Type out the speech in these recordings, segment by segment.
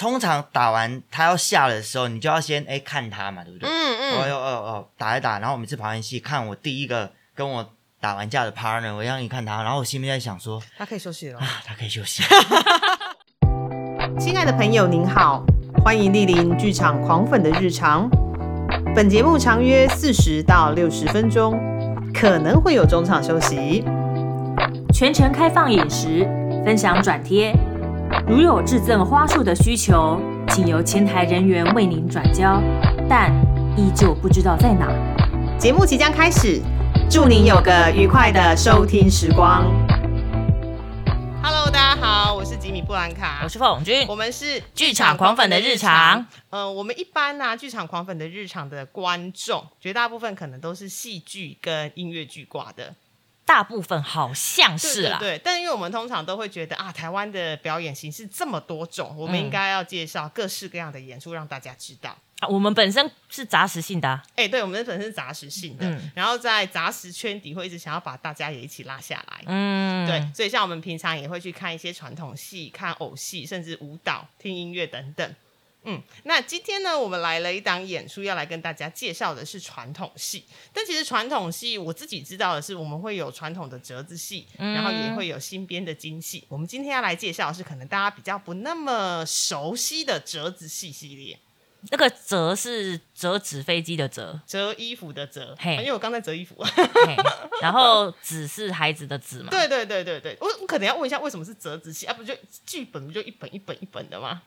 通常打完他要下的时候，你就要先哎看他嘛，对不对？嗯哦嗯，哦哦哦，打一打，然后我每次跑完戏看我第一个跟我打完架的 partner，我让你看他，然后我心里在想说他可以休息了。啊，他可以休息。亲爱的朋友，您好，欢迎莅临剧场狂粉的日常。本节目长约四十到六十分钟，可能会有中场休息。全程开放饮食，分享转贴。如有致赠花束的需求，请由前台人员为您转交，但依旧不知道在哪。节目即将开始，祝您有个愉快的收听时光。Hello，大家好，我是吉米布兰卡，我是凤君我，们是剧场狂粉的日常。呃，我们一般呢、剧场狂粉的日常的观众，绝大部分可能都是戏剧跟音乐剧挂的，大部分好像是啦。对对，但因为我们通常都会觉得啊，台湾的表演形式这么多种，我们应该要介绍各式各样的演出，让大家知道。啊我们本身是杂食性的啊、哎、对，我们本身是杂食性的，嗯然后在杂食圈底会一直想要把大家也一起拉下来。嗯，对，所以像我们平常也会去看一些传统戏、看偶戏，甚至舞蹈、听音乐等等。嗯，那今天呢，我们来了一档演出，要来跟大家介绍的是传统戏。但其实传统戏我自己知道的是，我们会有传统的折子戏，然后也会有新编的京戏。我们今天要来介绍的是可能大家比较不那么熟悉的折子戏系列，那个折是折纸飞机的折，折衣服的折，嘿因为我刚在折衣服。然后纸是孩子的纸嘛。对对对对对，我我可能要问一下，为什么是折子戏啊？不就剧本不就一本一本一本的吗？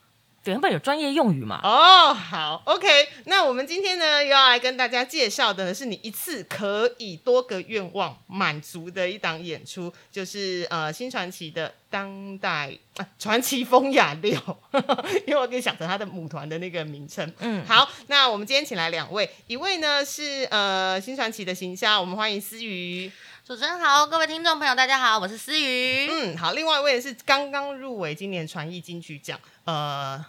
原本有专业用语嘛。哦，好，OK，那我们今天呢，又要来跟大家介绍的呢，是你一次可以多个愿望满足的一档演出，就是呃新传奇的当代啊传奇风雅六，因为我可以想成他的母团的那个名称。嗯，好，那我们今天请来两位，一位呢是呃新传奇的行销，我们欢迎思瑜。主持人好，各位听众朋友，大家好，我是思瑜。嗯，好，另外一位是刚刚入围今年传艺金曲奖，呃，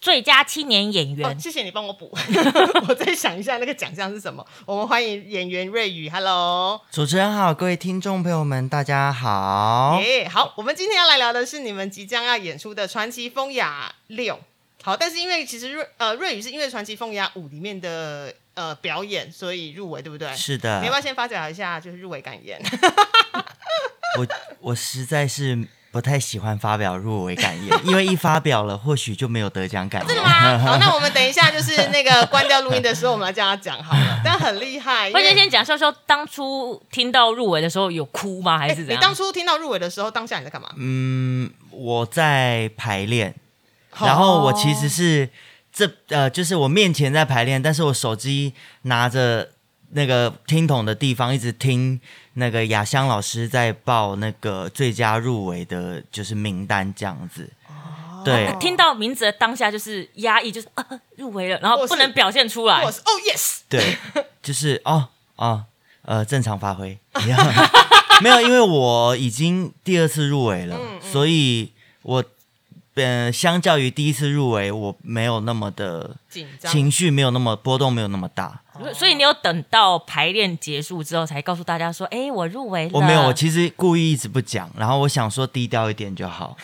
最佳青年演哦，员，谢谢你帮我补，我再想一下那个奖项是什么。我们欢迎演员瑞宇，Hello，主持人好，各位听众朋友们，大家好。耶、好，我们今天要来聊的是你们即将要演出的《传奇风雅六》。好，但是因为其实瑞呃瑞宇是因为《传奇风雅五》里面的呃表演，所以入围，对不对？是的你要不要先发表一下就是入围感言？我我实在是不太喜欢发表入围感言，因为一发表了，或许就没有得奖感言。真的好，那我们等一下就是那个关掉录音的时候，我们来叫他讲好了。但很厉害，或者先讲笑笑，当初听到入围的时候有哭吗？还哎是怎样？你当初听到入围的时候，当下你在干嘛？嗯，我在排练，然后我其实是这呃，就是我面前在排练，但是我手机拿着那个听筒的地方，一直听那个雅香老师在报那个最佳入围的，就是名单这样子。对，听到名字的当下就是压抑，就是啊入围了，然后不能表现出来我。是哦 yes，对，就是哦哦呃正常发挥，没有，因为我已经第二次入围了，所以我呃相较于第一次入围，我没有那么的紧张。情绪没有那么波动，没有那么大。所以你有等到排练结束之后才告诉大家说，哎，我入围了。我没有，我其实故意一直不讲，然后我想说低调一点就好。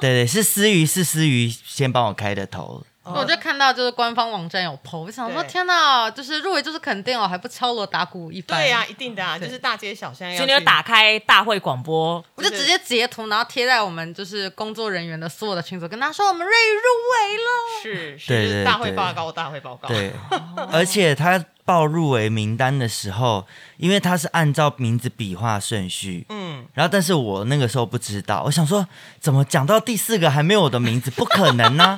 对对，是思雨，是思雨先帮我开的头。我就看到就是官方网站有 PO，我想说天哪，就是入围就是肯定哦，还不敲锣打鼓一番。对呀、一定的啊，就是大街小巷要去。所以你有打开大会广播，我就直接截图，然后贴在我们就是工作人员的所有的群组，跟他说我们瑞宇入围了。是是对对大会报告，大会报告。对，而且他报入围名单的时候，因为他是按照名字笔画顺序，嗯，然后但是我那个时候不知道，我想说怎么讲到第四个还没有我的名字，不可能呢、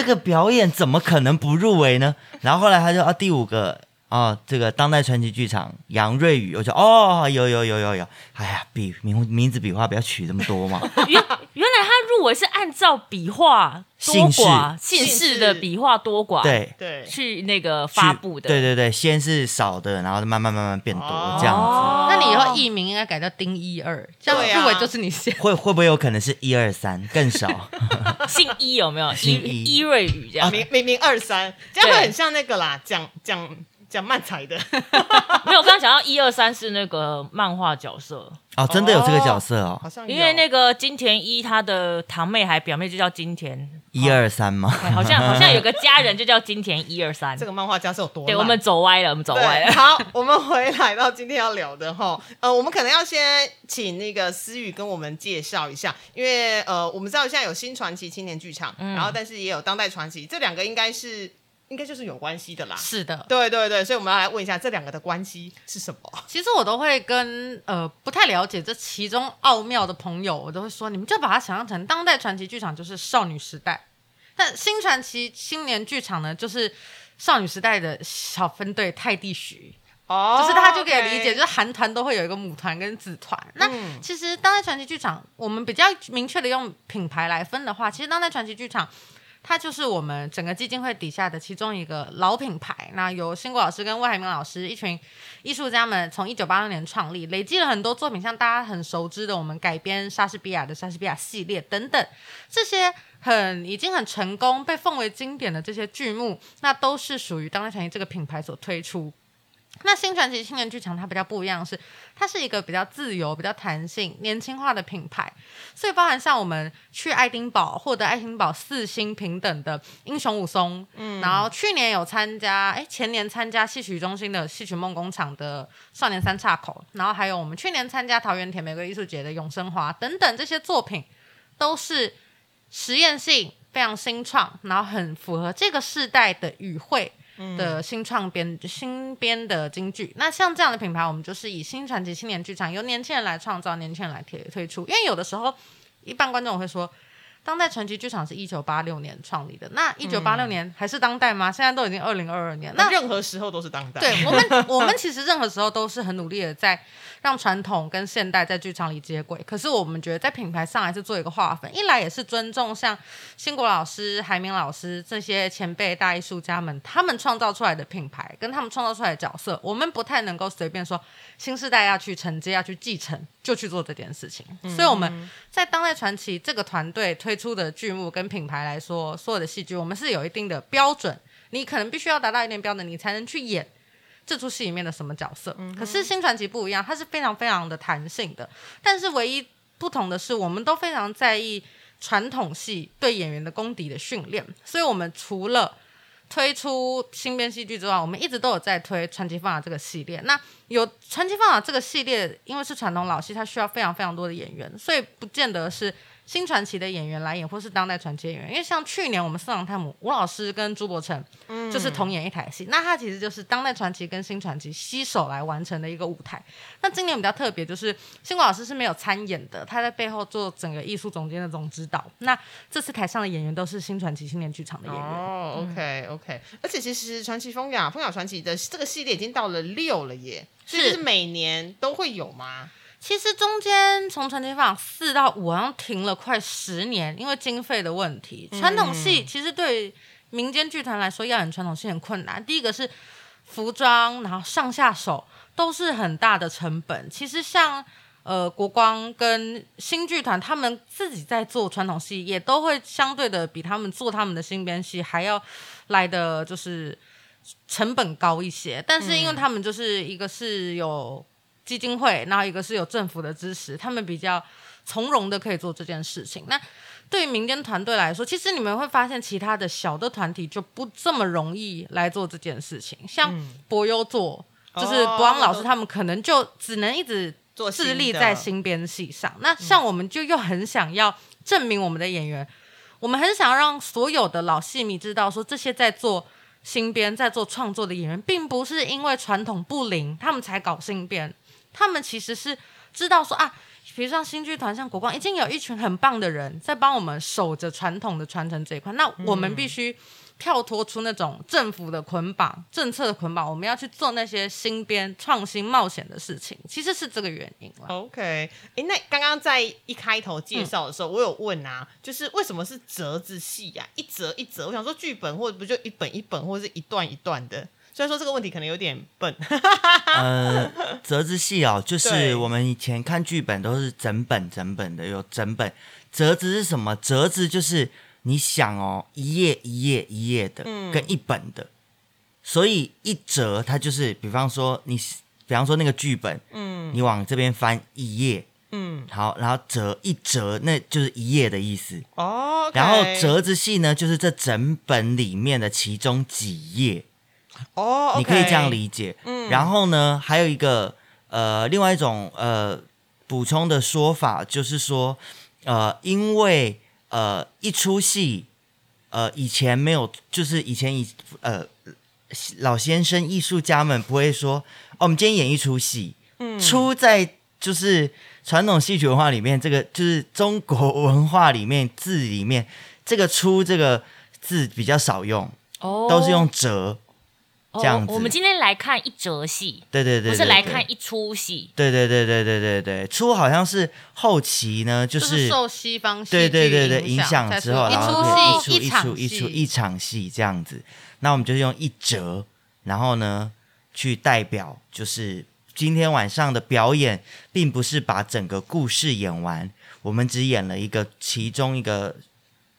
这个表演怎么可能不入围呢？然后后来他就啊第五个哦，这个当代传奇剧场杨瑞宇，我就哦有有有有有，哎呀笔名名字笔画不要取这么多嘛，原原来他入围是按照笔画多寡、姓姓氏氏的笔画多寡，，对。对，去那个去发布的，对对对，先是少的，然后慢慢慢慢变多、哦这样子。那你以后艺名应该改叫丁一二，这样入围就是你先。会会不会有可能是一二三更少？姓一有没有？姓一一一瑞宇这样，明明明二三，这样会很像那个啦，讲讲讲漫才的。没有，我刚刚讲到一二三是那个漫画角色，哦，真的有这个角色哦好，像因为那个金田一他的堂妹还表妹就叫金田，一二三吗？哎好像 好像有个家人就叫金田一二三这。个漫画家是有多对，我们走歪了，我们走歪，了。好，我们回来到今天要聊的哈，呃，我们可能要先请那个思雨跟我们介绍一下，因为呃，我们知道现在有新传奇青年剧场，嗯然后但是也有当代传奇，这两个应该是应该就是有关系的啦。是的，对对对，所以我们要来问一下这两个的关系是什么？其实我都会跟呃不太了解这其中奥妙的朋友，我都会说，你们就把它想象成当代传奇剧场就是少女时代，但新传奇青年剧场呢，就是少女时代的小分队泰迪徐，哦就是大家就可以理解，就是韩团都会有一个母团跟子团。那嗯其实当代传奇剧场，我们比较明确的用品牌来分的话，其实当代传奇剧场。它就是我们整个基金会底下的其中一个老品牌。那由辛国老师跟魏海明老师一群艺术家们从一九八六年创立，累积了很多作品，像大家很熟知的我们改编莎士比亚的莎士比亚系列等等，这些很已经很成功、被奉为经典的这些剧目，那都是属于当代传奇这个品牌所推出。那新传奇青年剧场它比较不一样的是，它是一个比较自由、比较弹性、年轻化的品牌，所以包含像我们去爱丁堡获得爱丁堡四星平等的英雄武松，嗯，然后去年有参加，哎，前年参加戏曲中心的戏曲梦工厂的少年三岔口，然后还有我们去年参加桃园甜玫瑰艺术节的永生花等等这些作品，都是实验性非常新创，然后很符合这个世代的语汇。的新创编新编的京剧，那像这样的品牌，我们就是以新传奇青年剧场由年轻人来创造，年轻人来推推出。因为有的时候，一般观众会说，当代传奇剧场是一九八六年创立的，那一九八六年还是当代吗？现在都已经二零二二年，那那任何时候都是当代。对我们，我们其实任何时候都是很努力的在让传统跟现代在剧场里接轨。可是我们觉得在品牌上还是做一个划分，一来也是尊重像新国老师、海明老师这些前辈大艺术家们，他们创造出来的品牌跟他们创造出来的角色，我们不太能够随便说新时代要去承接、要去继承就去做这件事情。所以我们在当代传奇这个团队推出的剧目跟品牌来说，所有的戏剧我们是有一定的标准，你可能必须要达到一定标准，你才能去演。这出戏里面的什么角色。可是新传奇不一样，它是非常非常的弹性的。但是唯一不同的是，我们都非常在意传统戏对演员的功底的训练，所以我们除了推出新编戏剧之外，我们一直都有在推传奇放的这个系列。那有传奇放的这个系列，因为是传统老戏，它需要非常非常多的演员，所以不见得是新传奇的演员来演，或是当代传奇演员。因为像去年我们四郎探母吴老师跟朱伯成就是同演一台戏，那他其实就是当代传奇跟新传奇携手来完成的一个舞台。那今年比较特别，就是新国老师是没有参演的，他在背后做整个艺术总监的总指导。那这次台上的演员都是新传奇青年剧场的演员。哦，OK OK，而且其实传奇风雅风雅传奇的这个系列已经到了六了耶，所以是是每年都会有吗？其实中间从传奇坊四到五好像停了快十年，因为经费的问题。传统戏其实对民间剧团来说要演传统戏很困难。第一个是服装，然后上下手都是很大的成本。其实像呃国光跟新剧团，他们自己在做传统戏，也都会相对的比他们做他们的新编戏还要来的就是成本高一些。但是因为他们就是一个是有基金会，然后一个是有政府的支持，他们比较从容的可以做这件事情。那对于民间团队来说，其实你们会发现，其他的小的团体就不这么容易来做这件事情。像博优做，就是哦博昂老师他们可能就只能一直做新致力在新编戏上。那像我们就又很想要证明我们的演员，我们很想要让所有的老戏迷知道，说这些在做新编、在做创作的演员，并不是因为传统不灵，他们才搞新编，他们其实是知道说啊。比如像新剧团、像国光，已经有一群很棒的人在帮我们守着传统的传承这一块。那我们必须跳脱出那种政府的捆绑、政策的捆绑，我们要去做那些新编、创新、冒险的事情。其实是这个原因了。OK，哎，那刚刚在一开头介绍的时候，我有问啊，就是为什么是折子戏呀、一折一折，我想说剧本或者不就一本一本，或者是一段一段的。虽然说这个问题可能有点笨，呃，折子戏哦，就是我们以前看剧本都是整本整本的，有整本。折子是什么？折子就是你想哦，一页一页一页的，嗯。跟一本的，所以一折它就是，比方说你比方说那个剧本，嗯。你往这边翻一页，嗯，好，然后折一折，那就是一页的意思。哦然后折子戏呢，就是这整本里面的其中几页，哦，你可以这样理解。嗯然后呢，还有一个呃，另外一种呃补充的说法，就是说，呃，因为呃一出戏，呃以前没有，就是以前以呃老先生艺术家们不会说，哦，我们今天演一出戏，嗯出在就是传统戏曲文化里面，这个就是中国文化里面字里面，这个出这个字比较少用，哦都是用折。这样子哦我们今天来看一折戏，对对对不是来看一出戏。对对对对对对对，出好像是后期呢，就就是受西方戏对剧对对对影影响之后，然后出戏可以一出一出一出一场戏这样子。那我们就是用一折，然后呢去代表，就是今天晚上的表演，并不是把整个故事演完，我们只演了一个其中一个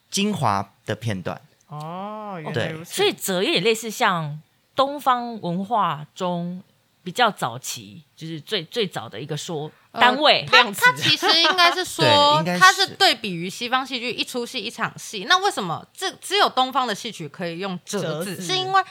精华的片段。哦，原来对如此，所以折有点类似像东方文化中比较早期，就是最最早的一个说呃单位。它量词它其实应该是说它是是对比于西方戏剧一出戏一场戏。那为什么这只有东方的戏曲可以用折子？是因为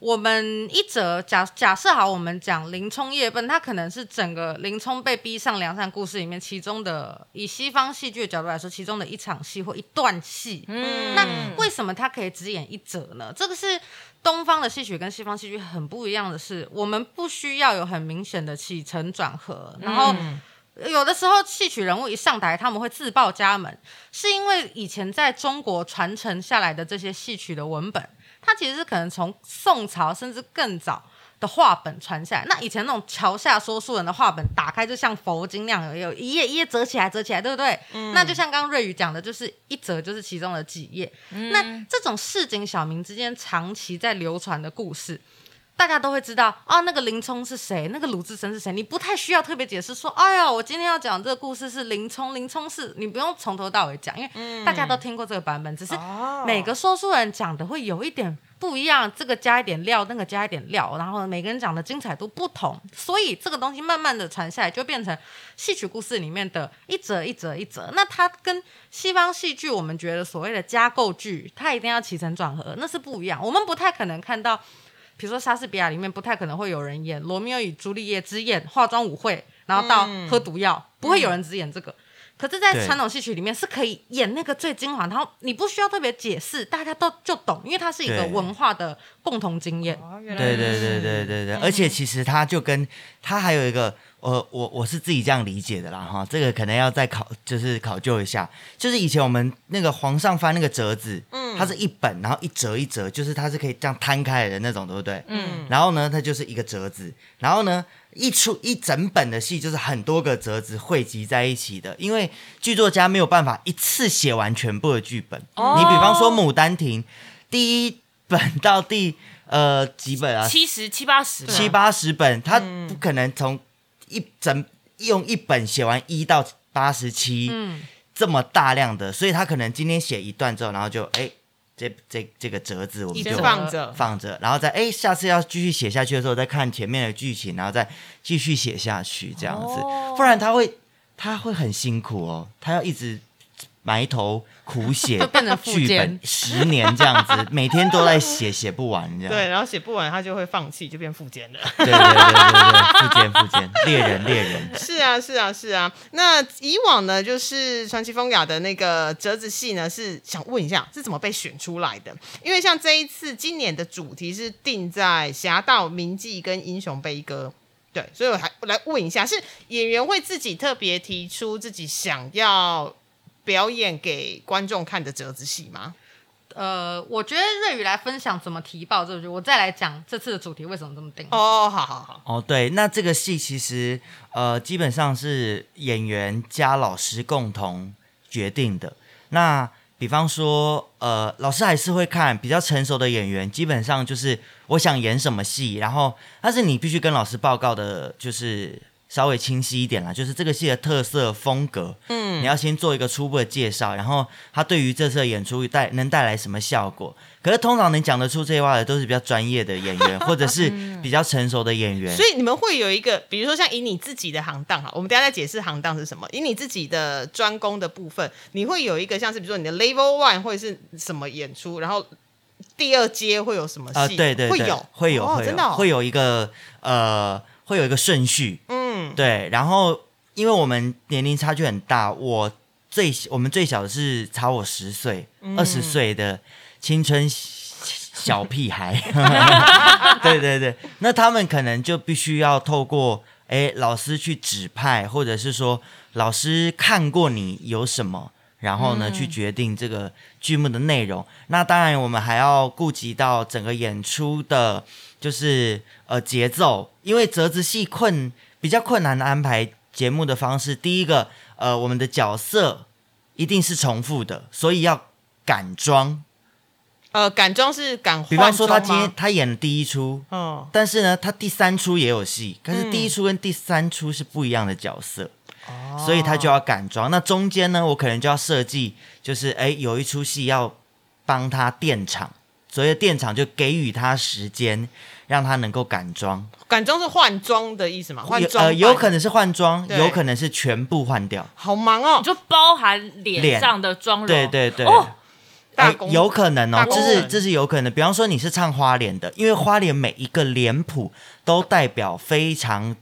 我们一折假假设好，我们讲林冲夜奔，它可能是整个林冲被逼上梁山故事里面其中的，以西方戏剧的角度来说，其中的一场戏或一段戏。嗯那为什么它可以只演一折呢？这个是东方的戏曲跟西方戏曲很不一样的是，我们不需要有很明显的起承转合，然后。嗯有的时候，戏曲人物一上台，他们会自报家门，是因为以前在中国传承下来的这些戏曲的文本，它其实是可能从宋朝甚至更早的话本传下来。那以前那种桥下说书人的话本，打开就像佛经那样，有一页一页折起来，折起来，对不对？那就像刚刚瑞宇讲的，就是一折就是其中的几页。那这种市井小民之间长期在流传的故事，大家都会知道啊，那个林冲是谁，那个鲁智深是谁，你不太需要特别解释说，哎呀，我今天要讲这个故事是林冲，林冲是你不用从头到尾讲，因为大家都听过这个版本，只是哦每个说书人讲的会有一点不一样，这个加一点料，那个加一点料，然后每个人讲的精彩度不同，所以这个东西慢慢的传下来，就变成戏曲故事里面的一折一折一折。那它跟西方戏剧我们觉得所谓的加构剧，它一定要起承转合，那是不一样。我们不太可能看到，比如说莎士比亚里面不太可能会有人演罗密欧与朱丽叶只演化妆舞会，然后到喝毒药，不会有人只演这个。可是，在传统戏曲里面是可以演那个最精华，然后你不需要特别解释，大家都就懂，因为它是一个文化的共同经验。对对对对对对，而且其实它就跟它还有一个，呃，我我是自己这样理解的啦哈，这个可能要再考，就是考究一下，就是以前我们那个皇上翻那个折子，嗯，它是一本，然后一折一折，就是它是可以这样摊开来的那种，对不对？嗯，然后呢，它就是一个折子，然后呢。一出一整本的戏就是很多个折子汇集在一起的，因为剧作家没有办法一次写完全部的剧本。哦你比方说《牡丹亭》，第一本到第呃几本啊？七十七八十吧，七八十本，他不可能从一整用一本写完一到八十七，嗯，这么大量的，所以他可能今天写一段之后，然后就哎，这这这个折子我们就放着，放着，然后再哎下次要继续写下去的时候，再看前面的剧情，然后再继续写下去这样子，哦。不然他会他会很辛苦哦，他要一直埋头苦写会变成附剧件本十年这样子，每天都在写，写不完这样。对，然后写不完他就会放弃，就变副监了。对对对对对，副监副监，猎人猎人，是啊，是啊，是啊。那以往呢，就是传奇风雅的那个折子戏呢，是想问一下是怎么被选出来的？因为像这一次今年的主题是定在侠盗名记跟英雄悲歌。对，所以我还我来问一下，是演员会自己特别提出自己想要表演给观众看的折子戏吗？呃，我觉得瑞宇来分享怎么提报这个剧，我再来讲这次的主题为什么这么定。哦，好好好，哦，对，那这个戏其实呃基本上是演员加老师共同决定的。那比方说，呃，老师还是会看比较成熟的演员，基本上就是我想演什么戏，然后但是你必须跟老师报告的，就是稍微清晰一点啦，就是这个戏的特色风格，嗯，你要先做一个初步的介绍，然后它对于这次的演出带能带来什么效果。可是通常能讲得出这些话的，都是比较专业的演员，或者是 比较成熟的演员。所以你们会有一个，比如说像以你自己的行当哈，我们等一下再解释行当是什么。以你自己的专攻的部分，你会有一个像是比如说你的 level one 或者是什么演出，然后第二阶会有什么戏？啊、对对对，会有会有会有哦真的哦会有一个呃会有一个顺序，嗯，对，然后因为我们年龄差距很大，我最我们最小的是差我十岁，嗯。二十岁的青春小屁孩，对对对，那他们可能就必须要透过哎老师去指派，或者是说老师看过你有什么。然后呢，去决定这个剧目的内容。那当然，我们还要顾及到整个演出的，就是呃节奏，因为折子戏困比较困难的安排节目的方式。第一个，呃，我们的角色一定是重复的，所以要赶装。呃，赶装是赶换比方说，他今天他演了第一出，哦，但是呢，他第三出也有戏，可是嗯第一出跟第三出是不一样的角色。哦所以他就要赶装。那中间呢，我可能就要设计，就是哎，有一出戏要帮他垫场，所以垫场就给予他时间，让他能够赶妆。赶妆是换装的意思吗？换有装呃，有可能是换装，对有可能是全部换掉。好忙哦你，就包含脸脸上的妆容，对对对。有可能哦这是这是有可能。比方说你是唱花脸的，因为花脸每一个脸谱都代表非常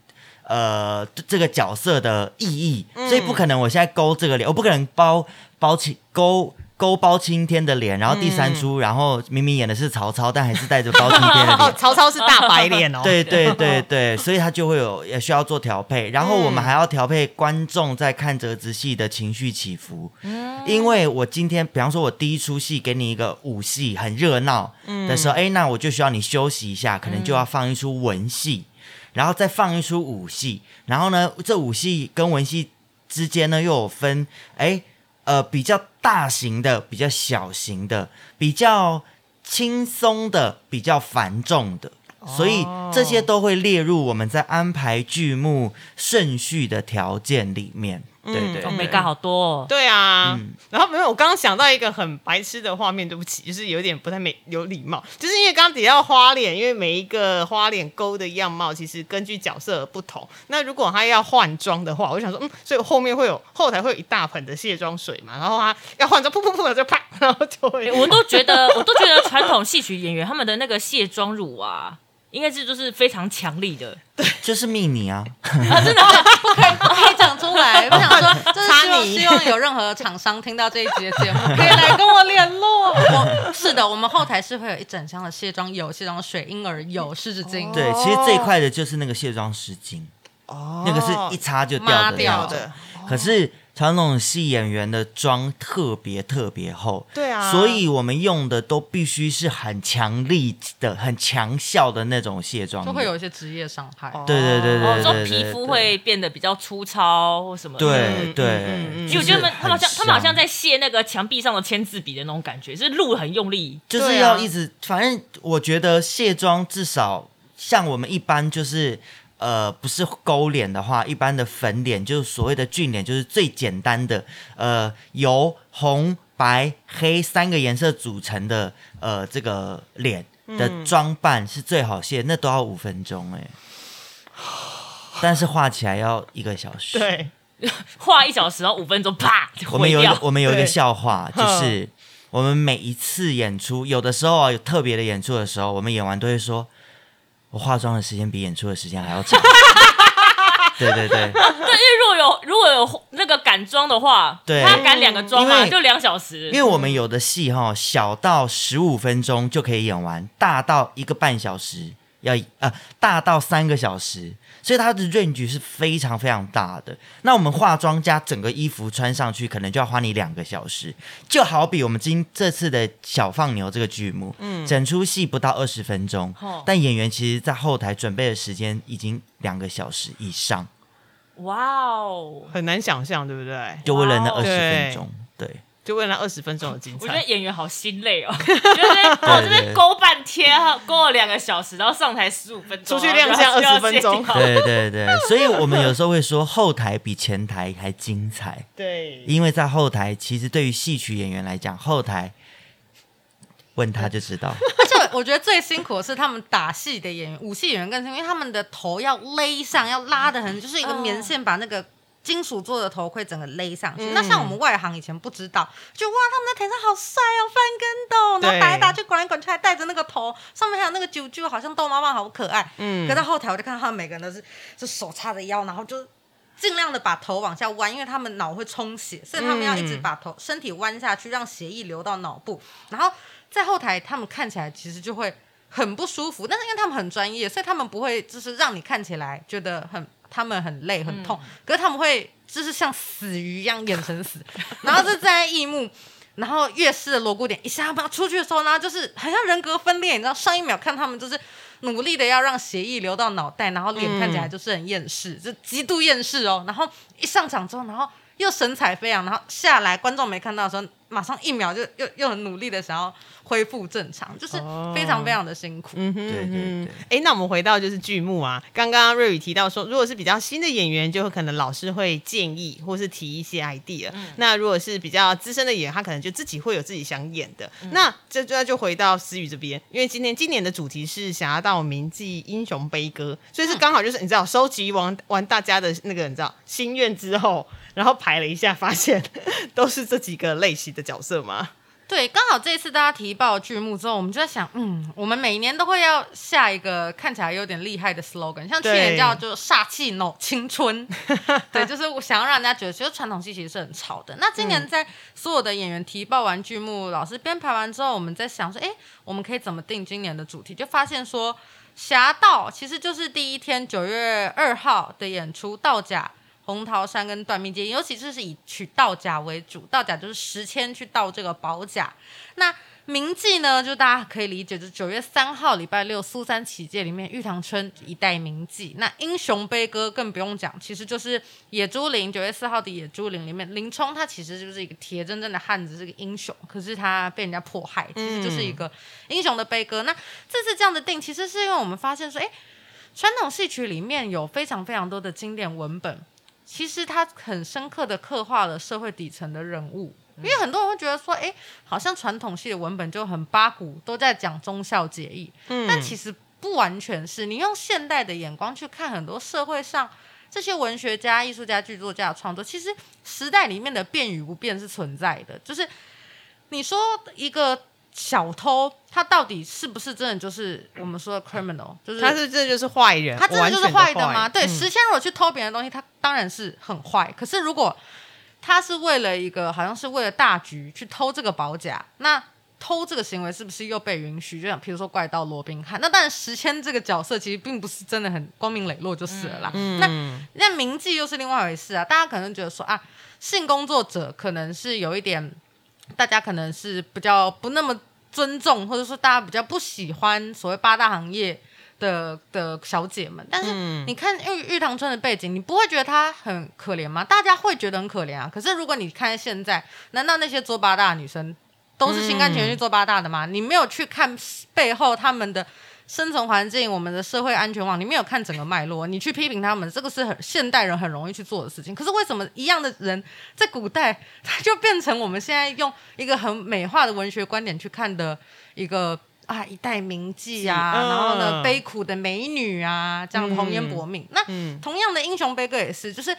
呃这个角色的意义，嗯所以不可能我现在勾这个脸，我不可能包包起勾。勾包青天的脸，然后第嗯三出，然后明明演的是曹操，但还是带着包青天的哦，脸。曹操是大白脸哦，对对对对，所以他就会有也需要做调配，然后我们还要调配观众在看折子戏的情绪起伏。因为我今天，比方说我第一出戏给你一个武戏很热闹的时候，哎、那我就需要你休息一下，可能就要放一出文戏，然后再放一出武戏，然后呢，这武戏跟文戏之间呢又有分，哎。呃，比较大型的，比较小型的，比较轻松的，比较繁重的，所以这些都会列入我们在安排剧目顺序的条件里面。对对哦，对没干好多哦。对啊，嗯然后没有，我刚刚想到一个很白痴的画面，对不起，就是有点不太没有礼貌，就是因为刚刚提到花脸，因为每一个花脸勾的样貌其实根据角色而不同。那如果他要换装的话，我就想说，嗯，所以后面会有后台会有一大盆的卸妆水嘛，然后他要换装，噗噗噗的就啪，然后就会，我都觉得，我都觉得传统戏曲演员他们的那个卸妆乳啊，应该是就是非常强力的。对就是秘密啊，真的不可以讲出来。我想说，就是希望希望有任何厂商听到这一集的节目，可以来跟我联络。我是的，我们后台是会有一整箱的卸妆油、卸妆水、婴儿油、湿纸巾。对，其实最快的就是那个卸妆湿巾，哦那个是一擦就掉的掉。的，可是传统戏演员的妆特别特别厚，对啊所以我们用的都必须是很强力的、很强效的那种卸妆就油，会有一些职业伤害。哦对对对哦，对说对对对皮肤会变得比较粗糙或什么的。对嗯对嗯嗯，因为我觉得他们他们好像他们好像在。卸那个墙壁上的签字笔的那种感觉，是路很用力。就是要一直，反正我觉得卸妆至少像我们一般就是。呃，不是勾脸的话，一般的粉脸就是所谓的俊脸，就是最简单的，呃，由红、白、黑三个颜色组成的，呃，这个脸的装扮是最好卸，那都要五分钟哎，但是画起来要一个小时。对，画一小时，然后五分钟，啪，我们有一个。我们有一个对笑话，就是我们每一次演出，有的时候啊有特别的演出的时候，我们演完都会说，我化妆的时间比演出的时间还要长。对对对，对，因为如果有如果有那个赶妆的话，对他赶两个妆嘛，就两小时。因为我们有的戏哈，小到十五分钟就可以演完，大到一个半小时要呃，大到三个小时，所以它的 range 是非常非常大的。那我们化妆加整个衣服穿上去，可能就要花你两个小时。就好比我们今这次的小放牛这个剧目，嗯，整出戏不到二十分钟，哦但演员其实在后台准备的时间已经两个小时以上，哇哦，很难想象，对不对？就为了那二十分钟，对。就为了二十分钟的精彩。我觉得。演员好心累哦，就是在我这边勾半半天，勾了两个小时，然后上台十五分钟，出去亮相然后就要20分钟。对对对，所以我们有时候会说后台比前台还精彩，对，因为在后台，其实对于戏曲演员来讲，后台问他就知道。而且我觉得最辛苦的是他们打戏的演员，武戏演员更辛苦，因为他们的头要勒上，要拉的很，就是一个棉线把那个。金属做的头盔整个勒上去，嗯那像我们外行以前不知道，就哇他们在台上好帅哦，翻跟斗，然对后打来打去，滚来滚去，还带着那个头，上面还有那个啾啾，好像逗妈妈好可爱。嗯可到后台我就看到他们每个人都是就手叉着腰，然后就尽量的把头往下弯，因为他们脑会充血，所以他们要一直把头、身体弯下去，让血液流到脑部。然后在后台，他们看起来其实就会很不舒服，但是因为他们很专业，所以他们不会就是让你看起来觉得很他们很累很痛，可是他们会就是像死鱼一样眼神死，然后就站在异幕。然后乐师的锣鼓点一下，他们出去的时候呢，就是很像人格分裂。你知道，上一秒看他们就是努力的要让血液流到脑袋，然后脸看起来就是很厌世，就极度厌世哦。然后一上场之后，然后又神采飞扬，然后下来观众没看到的时候，马上一秒就又又很努力的想要恢复正常，就是非常非常的辛苦。嗯哼对对嗯对哎，那我们回到就是剧目啊，刚刚瑞宇提到说，如果是比较新的演员，就会可能老师会建议或是提一些 idea。那如果是比较资深的演员，他可能就自己会有自己想演的。那这就就回到思雨这边，因为今天今年的主题是《侠盗铭记英雄悲歌》，所以是刚好就是你知道收集完完大家的那个你知道心愿之后，然后排了一下，发现 都是这几个类型的角色吗？对，刚好这一次大家提报剧目之后，我们就在想，嗯，我们每年都会要下一个看起来有点厉害的 slogan，像去年叫就煞气 no 青春，对，就是我想要让人家觉得，其实传统戏其实是很潮的。那今年在所有的演员提报完剧目，老师编排完之后，我们在想说，哎，我们可以怎么定今年的主题？就发现说，侠盗其实就是第一天九月二号的演出，道甲。红桃山跟断命街，尤其是是以取道甲为主，道甲就是时迁去盗这个宝甲。那铭记呢，就大家可以理解，就是九月三号礼拜六苏三起解里面玉堂春一代铭记。那英雄悲歌更不用讲，其实就是野猪林九月四号的野猪林里面，林冲他其实就是一个铁铮铮的汉子，是个英雄，可是他被人家迫害，其实就是一个英雄的悲歌。那这次这样的定，其实是因为我们发现说，哎，传统戏曲里面有非常非常多的经典文本。其实它很深刻的刻画了社会底层的人物，因为很多人会觉得说，哎，好像传统系的文本就很八股，都在讲忠孝节义，嗯但其实不完全是。你用现代的眼光去看很多社会上这些文学家、艺术家、剧作家的创作，其实时代里面的变与不变是存在的。就是你说一个小偷，他到底是不是真的就是我们说的 criminal？就是他是这就是坏人，他真的就是坏的吗？对，嗯时迁如果去偷别人的东西，他当然是很坏。可是如果他是为了一个好像是为了大局去偷这个宝甲，那偷这个行为是不是又被允许？就像比如说怪盗罗宾汉，那当然时迁这个角色其实并不是真的很光明磊落就是了啦。嗯那那铭记又是另外一回事啊，大家可能觉得说啊，性工作者可能是有一点，大家可能是比较不那么尊重，或者说大家比较不喜欢所谓八大行业的的小姐们。但是嗯你看玉玉堂春的背景，你不会觉得她很可怜吗？大家会觉得很可怜啊。可是如果你看现在，难道那些做八大的女生都是心甘情愿去做八大的吗？你没有去看背后他们的。生存环境，我们的社会安全网，你没有看整个脉络，你去批评他们，这个是很现代人很容易去做的事情。可是为什么一样的人在古代，他就变成我们现在用一个很美化的文学观点去看的一个啊一代名妓啊，嗯然后呢悲苦的美女啊，这样红颜薄命。那嗯同样的英雄悲歌也是，就是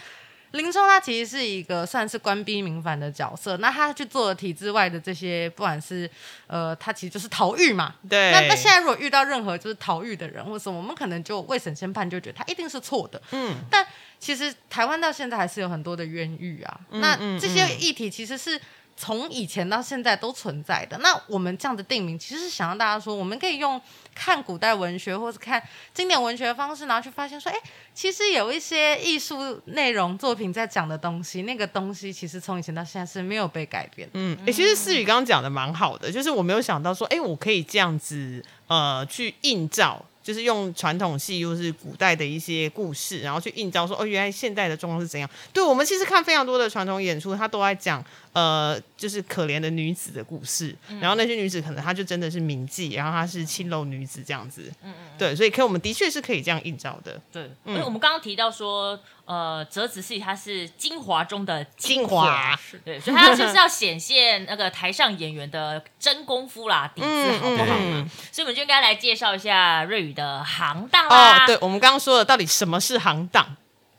林冲他其实是一个算是官逼民反的角色，那他去做了体制外的这些，不管是呃，他其实就是逃狱嘛。对，那那现在如果遇到任何就是逃狱的人或什么，我们可能就未审先判，就觉得他一定是错的。嗯但其实台湾到现在还是有很多的冤狱啊，那嗯这些议题其实是。从以前到现在都存在的。那我们这样的定名，其实是想让大家说，我们可以用看古代文学或是看经典文学的方式，然后去发现说，哎，其实有一些艺术内容作品在讲的东西，那个东西其实从以前到现在是没有被改变的。嗯，诶其实思雨刚刚讲的蛮好的，就是我没有想到说，哎、我可以这样子呃去映照，就是用传统戏又是古代的一些故事，然后去映照说，哦，原来现代的状况是怎样。对我们其实看非常多的传统演出，它都在讲呃，就是可怜的女子的故事。然后那些女子可能她就真的是名妓，然后她是青楼女子这样子。嗯嗯，对，所以可我们的确是可以这样映照的。对，因为我们刚刚提到说，呃，折子戏它是精华中的精华华，对，所以它就是要显现那个台上演员的真功夫啦，底子好不好嗯嘛？所以我们就应该来介绍一下瑞宇的行当啦。哦，对，我们刚刚说的到底什么是行当？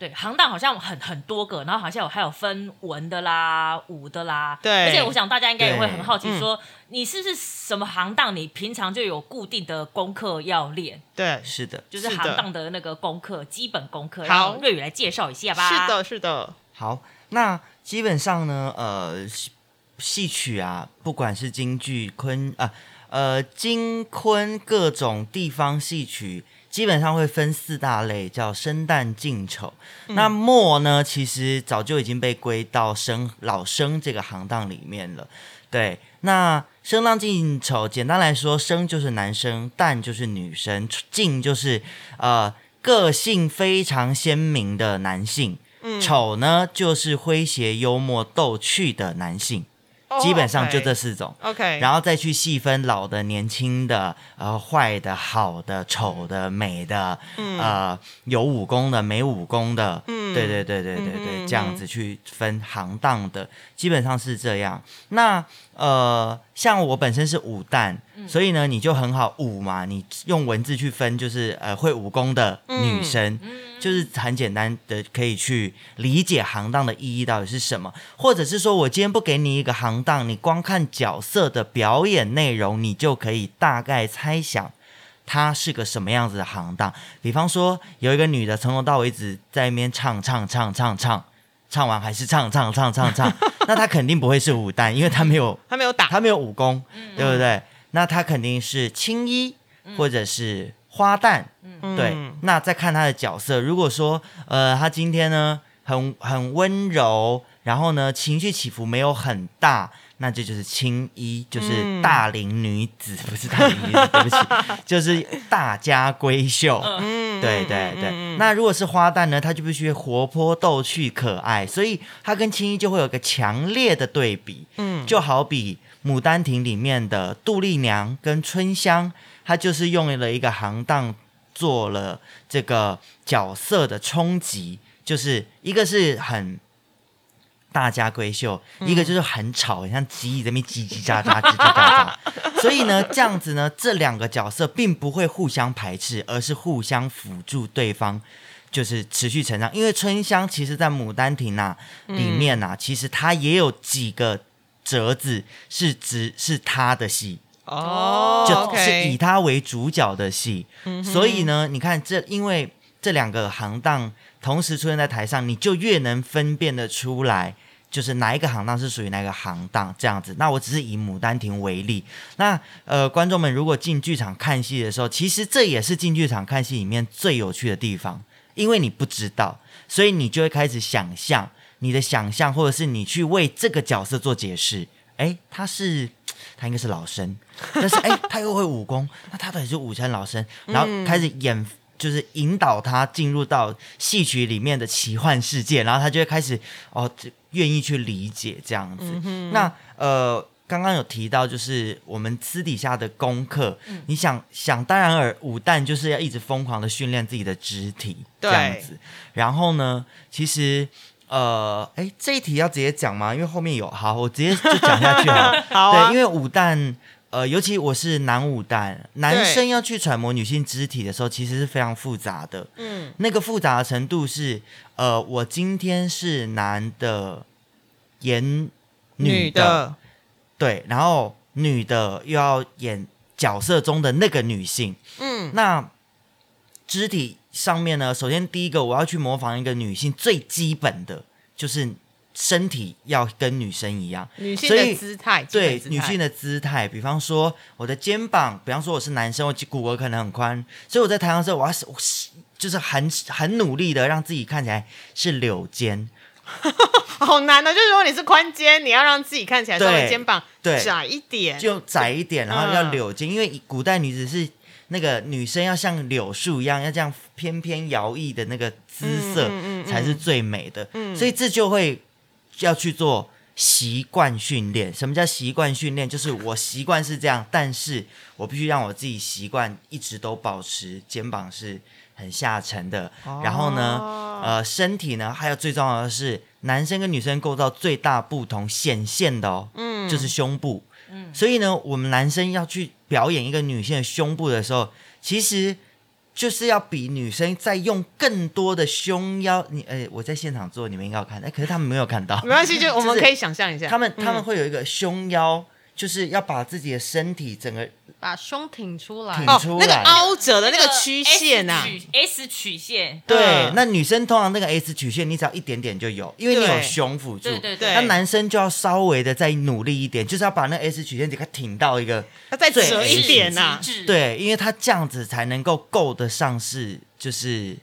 对，行当好像很很多个，然后好像有还有分文的啦、武的啦。对而且我想大家应该也会很好奇对说，你是不是什么行当？你平常就有固定的功课要练，对，是的，就是行当的那个功课，基本功课。好让瑞宇来介绍一下吧。是，的，是的，好，那基本上呢，呃，戏戏曲啊，不管是京剧、昆啊、呃京昆各种地方戏曲，基本上会分四大类，叫生旦净丑。那末呢，其实早就已经被归到生老生这个行当里面了。对，那生旦净丑，简单来说，生就是男生，旦就是女生，净就是呃个性非常鲜明的男性。丑呢，就是诙谐、幽默、逗趣的男性，哦基本上就这四种。OK，然后再去细分老的、年轻的、呃坏的、好的、丑的、美的，呃有武功的、没武功的，嗯。对对对对对对，这样子去分行当的，基本上是这样。那呃，像我本身是武旦，嗯所以呢，你就很好武嘛，你用文字去分，就是呃会武功的女生，就是很简单的可以去理解行当的意义到底是什么，或者是说我今天不给你一个行当，你光看角色的表演内容，你就可以大概猜想。它是个什么样子的行当？比方说，有一个女的从头到尾一直在那边唱唱唱唱唱，唱完还是唱唱唱唱唱，那他肯定不会是武旦，因为他没有 他没有打，他没有武功，嗯。对不对？那他肯定是青衣或者是花旦，嗯。对。那再看他的角色，如果说呃，他今天呢很很温柔，然后呢情绪起伏没有很大，那这就是青衣，就是嗯。大龄女子，不是大龄女子，对不起，就是大家闺秀。嗯对对对，那如果是花旦呢，她就必须活泼逗趣可爱，所以她跟青衣就会有个强烈的对比。嗯就好比《牡丹亭》里面的杜丽娘跟春香，她就是用了一个行当做了这个角色的冲击，就是一个是很。大家闺秀，一个就是很吵，很像鸡在那边叽叽喳喳、叽叽喳喳。所以呢，这样子呢，这两个角色并不会互相排斥，而是互相辅助对方，就是持续成长。因为春香其实，在《牡丹亭》啊里面啊，其实她也有几个折子是指是她的戏，哦，就是以她为主角的戏。所以呢，你看这，因为这两个行当同时出现在台上，你就越能分辨得出来。就是哪一个行当是属于哪个行当这样子。那我只是以《牡丹亭》为例。那呃，观众们如果进剧场看戏的时候，其实这也是进剧场看戏里面最有趣的地方，因为你不知道，所以你就会开始想象你的想象，或者是你去为这个角色做解释。哎，他是他应该是老生，但是哎，他又会武功，那他到底是武生老生？然后开始演。就是引导他进入到戏曲里面的奇幻世界，然后他就会开始哦，这愿意去理解这样子。那呃，刚刚有提到，就是我们私底下的功课，你想想当然尔，武旦就是要一直疯狂的训练自己的肢体这对样子。然后呢，其实呃，哎，这一题要直接讲吗？因为后面有，好，我直接就讲下去好了。好啊对，因为武旦。呃，尤其我是男武旦，男生要去揣摩女性肢体的时候，其实是非常复杂的。嗯。那个复杂的程度是，呃，我今天是男的演女的，的，对，然后女的又要演角色中的那个女性，嗯。那肢体上面呢，首先第一个我要去模仿一个女性最基本的就是身体要跟女生一样，女性的姿态，对女性的姿态，比方说我的肩膀，比方说我是男生，我骨骼可能很宽，所以我在台上的时候，我要是就是很很努力的让自己看起来是柳肩，好难的。就是如果你是宽肩，你要让自己看起来稍微肩膀对窄一点，就窄一点，然后要嗯柳肩，因为古代女子是那个女生要像柳树一样，要这样翩翩摇曳的那个姿色才是最美的，嗯。所以这就会要去做习惯训练。什么叫习惯训练？就是我习惯是这样，但是我必须让我自己习惯一直都保持肩膀是很下沉的。然后呢，呃，身体呢，还有最重要的是，男生跟女生构造最大不同显现的哦，嗯，就是胸部。嗯，所以呢，我们男生要去表演一个女性的胸部的时候，其实。就是要比女生再用更多的胸腰，你呃，我在现场做，你们应该有看，哎，可是他们没有看到，没关系，就我们可以想象一下，他们他们会有一个胸腰，就是要把自己的身体整个。把胸挺出来，挺出来，那个凹折的那个曲线呐，S 曲线。对，那女生通常那个 S 曲线，你只要一点点就有，因为你有胸辅助。对对对。那男生就要稍微的再努力一点，就是要把那 S 曲线给它挺到一个，要再折一点呐。对，因为它这样子才能够够得上是，就是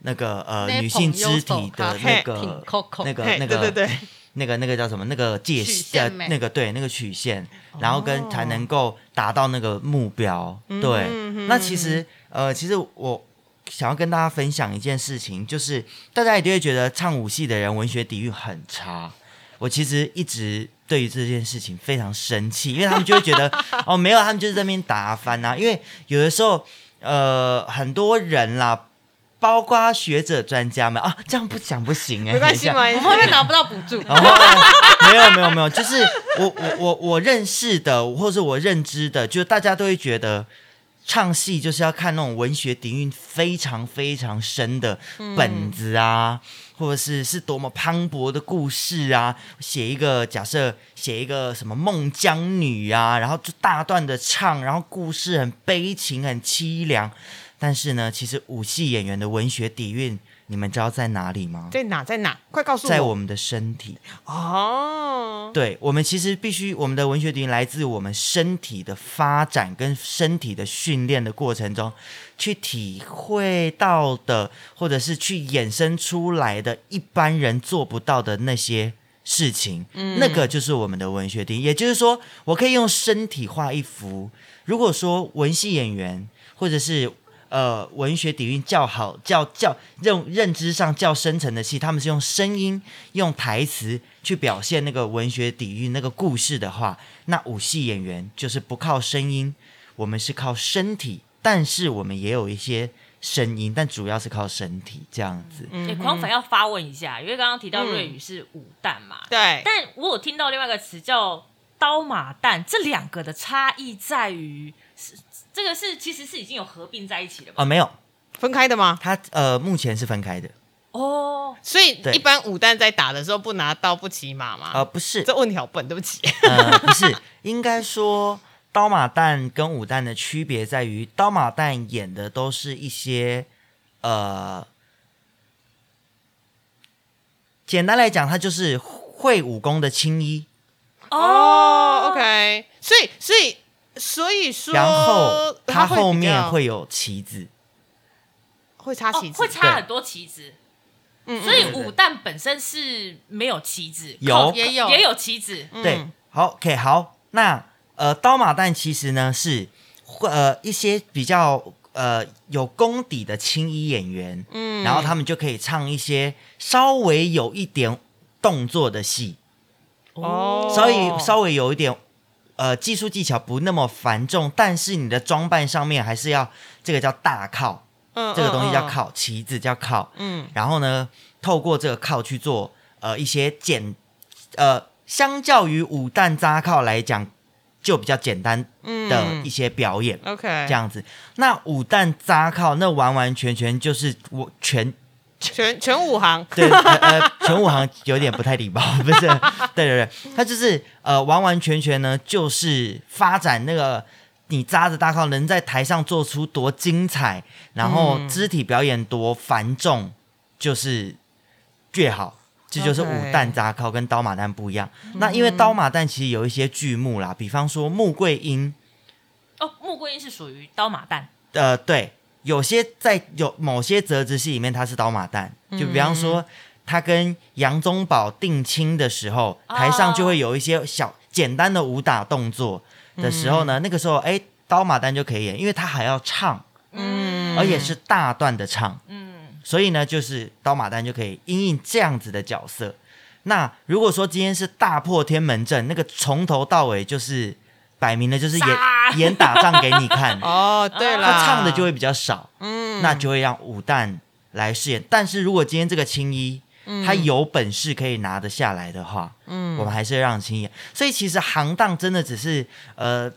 那个呃女性肢体的那个那个那个对对对。那个那个叫什么？那个界限，那个对，那个曲线，然后跟才能够达到那个目标。对，那其实呃，其实我想要跟大家分享一件事情，就是大家一定会觉得唱舞戏的人文学底蕴很差。我其实一直对于这件事情非常生气，因为他们就会觉得 哦，没有，他们就是在那边打翻啊。因为有的时候呃，很多人啦。包括学者专家们啊，这样不讲不行哎，没关系嘛，我们会不会拿不到补助？没有没有没有，就是我我我我认识的，或者是我认知的，就是大家都会觉得唱戏就是要看那种文学底蕴非常非常深的本子啊，或者是是多么磅礴的故事啊，写一个假设写一个什么孟姜女啊，然后就大段的唱，然后故事很悲情很凄凉。但是呢，其实武戏演员的文学底蕴，你们知道在哪里吗？在哪？在哪？快告诉我！在我们的身体哦。对，我们其实必须，我们的文学底蕴来自我们身体的发展跟身体的训练的过程中，去体会到的，或者是去衍生出来的，一般人做不到的那些事情，那个就是我们的文学底蕴。也就是说，我可以用身体画一幅。如果说文戏演员，或者是呃，文学底蕴较好、较较认认知上较深层的戏，他们是用声音、用台词去表现那个文学底蕴、那个故事的话，那武戏演员就是不靠声音，我们是靠身体，但是我们也有一些声音，但主要是靠身体这样子。嗯，狂粉要发问一下，因为刚刚提到瑞宇是武旦嘛，对，但我有听到另外一个词叫刀马旦，这两个的差异在于是。这个是其实是已经有合并在一起了吧？啊，没有分开的吗？它呃，目前是分开的。哦，所以一般武旦在打的时候不拿刀不骑马吗？呃，不是，这问题好笨，对不起。呃，不是，应该说刀马旦跟武旦的区别在于，刀马旦演的都是一些呃，简单来讲，他就是会武功的青衣。哦，OK，所以所以。所以说，然后它后面会有旗子，会插旗子，会插很多旗子。嗯，所以武旦本身是没有旗子，有也有也有旗子。对，好，OK，好。那呃，刀马旦其实呢是呃一些比较呃有功底的青衣演员，嗯，然后他们就可以唱一些稍微有一点动作的戏，哦，稍微稍微有一点。呃，技术技巧不那么繁重，但是你的装扮上面还是要这个叫大靠，嗯，这个东西叫靠，旗子叫靠，嗯，然后呢，透过这个靠去做呃一些简，呃，相较于五旦扎靠来讲，就比较简单的一些表演，OK，这样子。那五旦扎靠那完完全全就是我全。全全武行，对，呃，全武行有点不太礼貌，不是？对对对，他就是呃，完完全全呢，就是发展那个你扎着大靠能在台上做出多精彩，然后肢体表演多繁重，就是越好。这就是武旦扎靠跟刀马旦不一样。那因为刀马旦其实有一些剧目啦，比方说穆桂英。哦，穆桂英是属于刀马旦。呃，对。有些在有某些折子戏里面，他是刀马旦，就比方说他跟杨宗保定亲的时候，台上就会有一些小简单的武打动作的时候呢，那个时候哎，刀马旦就可以演，因为他还要唱，嗯，而且是大段的唱，嗯，所以呢，就是刀马旦就可以应应这样子的角色。那如果说今天是大破天门阵，那个从头到尾就是摆明了就是演演打仗给你看，哦，对了，他唱的就会比较少，嗯，那就会让武旦来饰演。但是如果今天这个青衣，他有本事可以拿得下来的话，嗯，我们还是让青衣。演。所以其实行当真的只是呃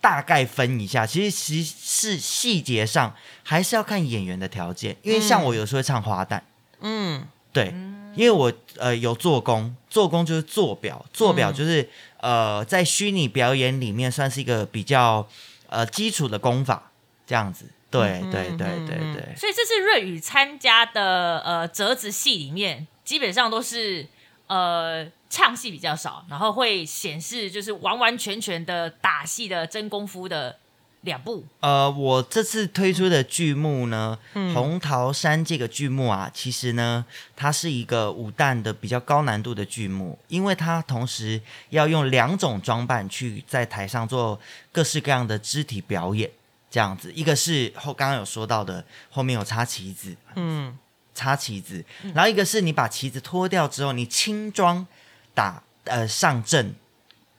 大概分一下，其实其实是细节上还是要看演员的条件，因为像我有时候会唱花旦，嗯，对，因为我呃有做工，做工就是做表，做表就是、呃在虚拟表演里面算是一个比较呃基础的功法，这样子。对对对对对，所以这次瑞宇参加的呃折子戏里面，基本上都是呃唱戏比较少，然后会显示就是完完全全的打戏的真功夫的两部。呃，我这次推出的剧目呢，红桃山》这个剧目啊，其实呢，它是一个武旦的比较高难度的剧目，因为它同时要用两种装扮去在台上做各式各样的肢体表演，这样子。一个是后刚刚有说到的，后面有插旗子，嗯，插旗子，然后一个是你把旗子脱掉之后，你轻装打呃上阵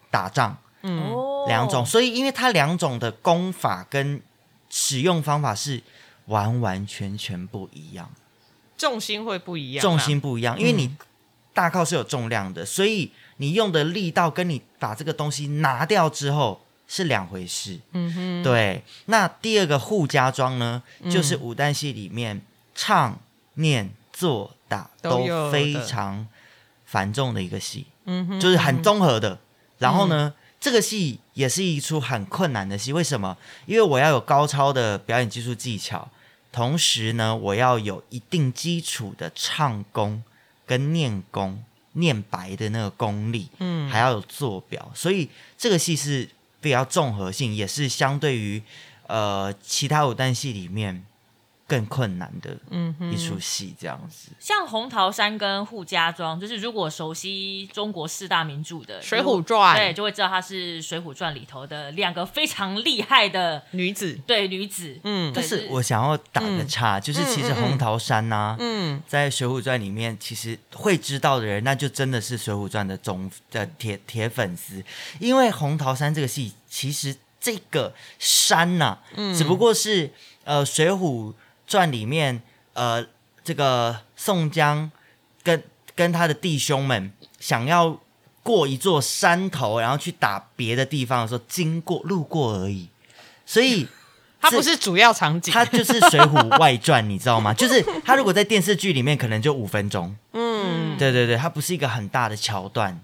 打仗。嗯。哦两种，所以因为它两种的功法跟使用方法是完完全全不一样，重心会不一样啊，重心不一样，因为你大靠是有重量的，所以你用的力道跟你把这个东西拿掉之后是两回事。嗯哼，对，那第二个护家庄呢，就是武旦戏里面唱、念、做、打都非常繁重的一个戏。嗯哼，就是很综合的。然后呢，这个戏也是一出很困难的戏，为什么？因为我要有高超的表演技术技巧，同时呢，我要有一定基础的唱功跟念功、念白的那个功力，嗯还要有做表，所以这个戏是比较综合性，也是相对于呃其他武旦戏里面更困难的嗯一出戏，这样子。像红桃山跟扈家庄，就是如果熟悉中国四大名著的《水浒传对，就会知道它是《水浒传》里头的两个非常厉害的女子，对女子。嗯。但是我想要打个岔，就是其实红桃山呐、嗯。在《水浒传》里面，其实会知道的人，那就真的是《水浒传》的忠的铁铁粉丝，因为红桃山这个戏，其实这个山呐、只不过是呃《水浒传》里面呃这个宋江跟跟他的弟兄们想要过一座山头，然后去打别的地方的时候，经过路过而已，所以。它不是主要场景，它就是《水浒外传》，你知道吗？就是它如果在电视剧里面，可能就五分钟。嗯，对对对，它不是一个很大的桥段。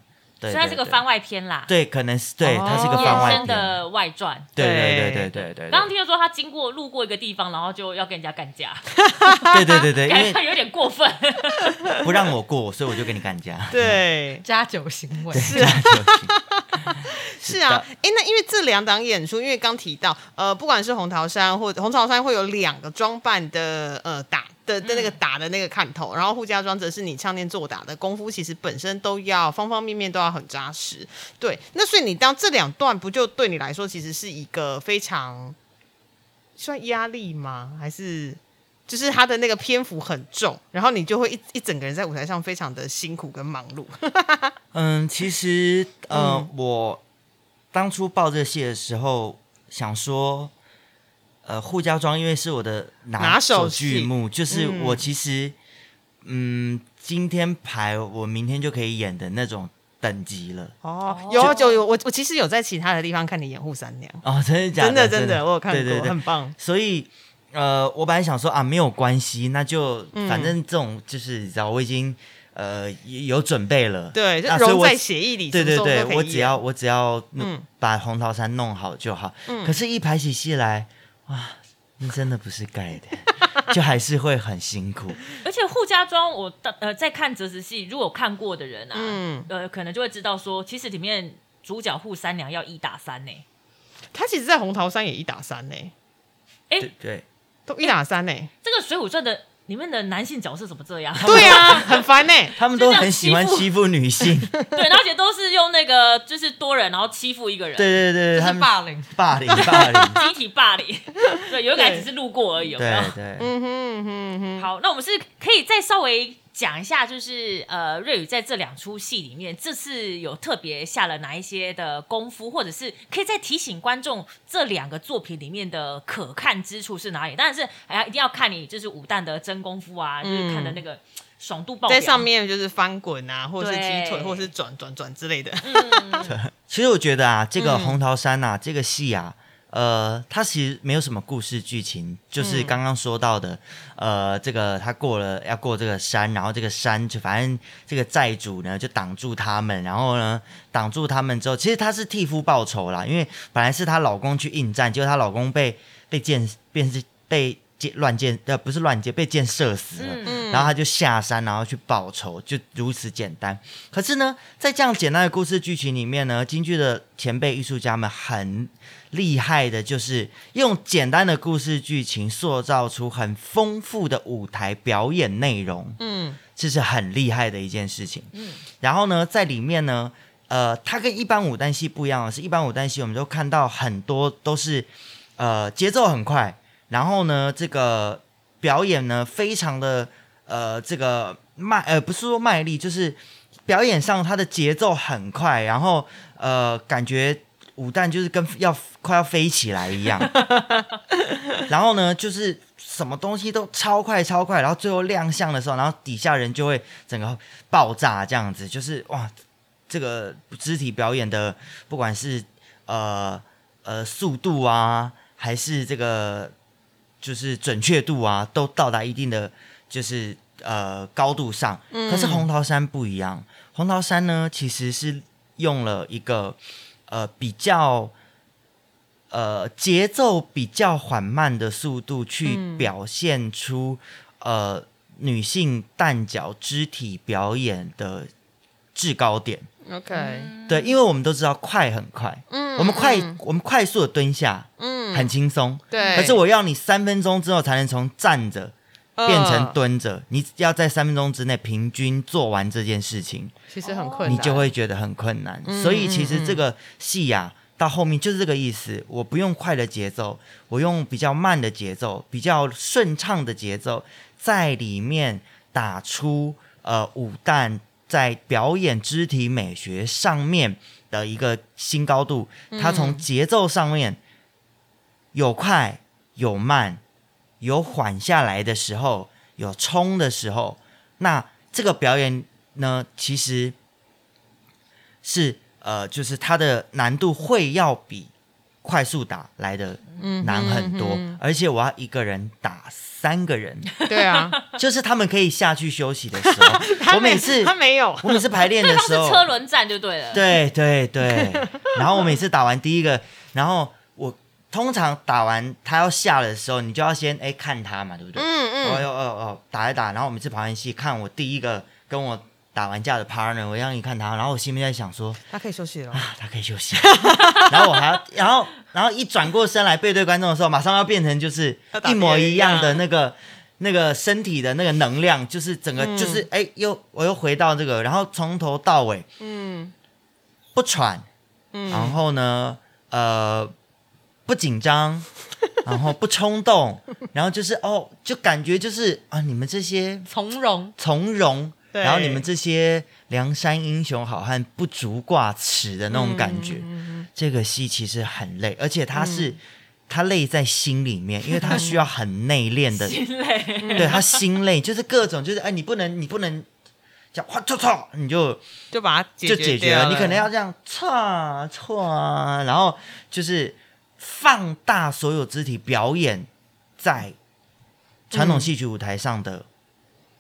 对，所以它是个番。外篇啦，对，可能是对，哦它是一个番延伸外篇。的外传。对对对对对刚刚听说他经过路过一个地方，然后就要跟人家干架，对对对对，因为感觉有点过分。不让我过，所以我就跟你干架。对，加酒行为。是啊，是啊，哎，那因为这两档演出，因为刚提到，呃，不管是红桃山或红桃山会有两个装扮的呃打的的那个打的那个看头，然后护家庄则是你唱念做打的功夫，其实本身都要方方面面都要很扎实。对，那所以你当这两段不就对你来说，其实是一个非常算压力吗？还是？就是他的那个篇幅很重，然后你就会一一整个人在舞台上非常的辛苦跟忙碌。嗯，其实呃，嗯我当初报这个戏的时候，想说，呃，护家庄因为是我的拿手剧目，就是嗯我其实嗯，今天排我明天就可以演的那种等级了。哦，有就有有，我我其实有在其他的地方看你演扈三娘，哦，真的假的？真的真的，我有看过，对对对很棒。所以呃，我本来想说啊，没有关系，那就嗯反正这种就是你知道，我已经呃有准备了。对，融在协议里。对对对，我只要我只要嗯把红桃山弄好就好。嗯可是，一排起戏来，哇，那真的不是盖的，就还是会很辛苦。而且扈家庄，我当呃在看折子戏，如果看过的人啊，嗯。呃，可能就会知道说，其实里面主角扈三娘要一打三呢、他其实，在红桃山也一打三呢，哎、对对，都一打三呢。这个《水浒传》的里面的男性角色怎么这样？对啊，很烦呢。他们都很喜欢欺负女性。对，而且都是用那个就是多人，然后欺负一个人，对对对，就是他们霸凌。霸凌霸凌。集体霸凌。对，有一个还只是路过而已，有没有？对对，嗯哼嗯哼嗯哼，好，那我们是可以再稍微讲一下，就是呃，瑞宇在这两出戏里面，这次有特别下了哪一些的功夫，或者是可以再提醒观众这两个作品里面的可看之处是哪里？当然是哎呀，一定要看你就是武旦的真功夫啊，就是看的那个爽度爆表在上。面就是翻滚啊，或者是对踢腿，或者是转转转之类的。其实我觉得啊，这个嗯红桃山呐、这个戏啊，呃，它其实没有什么故事剧情，就是嗯刚刚说到的，呃，这个他过了要过这个山，然后这个山就反正这个债主呢就挡住他们，然后呢挡住他们之后，其实她是替夫报仇啦，因为本来是她老公去应战，结果她老公被被箭变是被箭乱箭呃不是乱箭被箭射死了。嗯然后他就下山，然后去报仇，就如此简单。可是呢，在这样简单的故事剧情里面呢，京剧的前辈艺术家们很厉害的，就是用简单的故事剧情塑造出很丰富的舞台表演内容，嗯。这是很厉害的一件事情。嗯。然后呢，在里面呢，呃，它跟一般武旦戏不一样的是，一般武旦戏我们都看到很多都是呃节奏很快，然后呢，这个表演呢非常的呃这个卖呃不是说卖力，就是表演上它的节奏很快，然后呃感觉武旦就是跟要快要飞起来一样，然后呢就是。什么东西都超快超快，然后最后亮相的时候，然后底下人就会整个爆炸，这样子就是哇，这个肢体表演的，不管是呃呃速度啊，还是这个就是准确度啊，都到达一定的就是呃高度上。可是红桃山不一样，红桃山呢其实是用了一个呃比较。呃，节奏比较缓慢的速度去表现出、呃女性蛋角肢体表演的制高点。，OK，对，因为我们都知道快很快，嗯我们快、嗯我们快速的蹲下，嗯很轻松。对，可是我要你三分钟之后才能从站着呃变成蹲着，你要在三分钟之内平均做完这件事情，其实很困难，你就会觉得很困难。嗯所以其嗯实这个戏呀、到后面就是这个意思，我不用快的节奏，我用比较慢的节奏，比较顺畅的节奏，在里面打出呃武旦在表演肢体美学上面的一个新高度。它从节奏上面有快有慢，有缓下来的时候，有冲的时候，那这个表演呢，其实是呃，就是它的难度会要比快速打来的难很多，而且我要一个人打三个人，对啊，就是他们可以下去休息的时候，我每次他没有，我每次排练的时候，车轮战就对了。对对对，然后我每次打完第一个，然后我通常打完他要下的时候，你就要先哎看他嘛，对不对？嗯嗯，哦哟哦哦，打一打，然后我每次跑完戏看我第一个跟我打完架的 partner，我让你看他，然后我心里在想说他可以休息了。啊，他可以休息，然后我还要，然后然后一转过身来背对观众的时候，马上要变成就是一模一样的那个。那个身体的那个能量，就是整个嗯就是哎、又我又回到这个，然后从头到尾嗯不喘，嗯，然后呢，呃，不紧张，然后不冲动，然后就是哦，就感觉就是啊，你们这些从容。从容，然后你们这些梁山英雄好汉不足挂齿的那种感觉。嗯这个戏其实很累，而且它是。他累在心里面，因为他需要很内敛的，心累，对他心累，就是各种，就是哎，你不能，你不能讲哗错错，你就就把它就解决了。你可能要这样错错，然后就是放大所有肢体表演在传统戏曲舞台上的、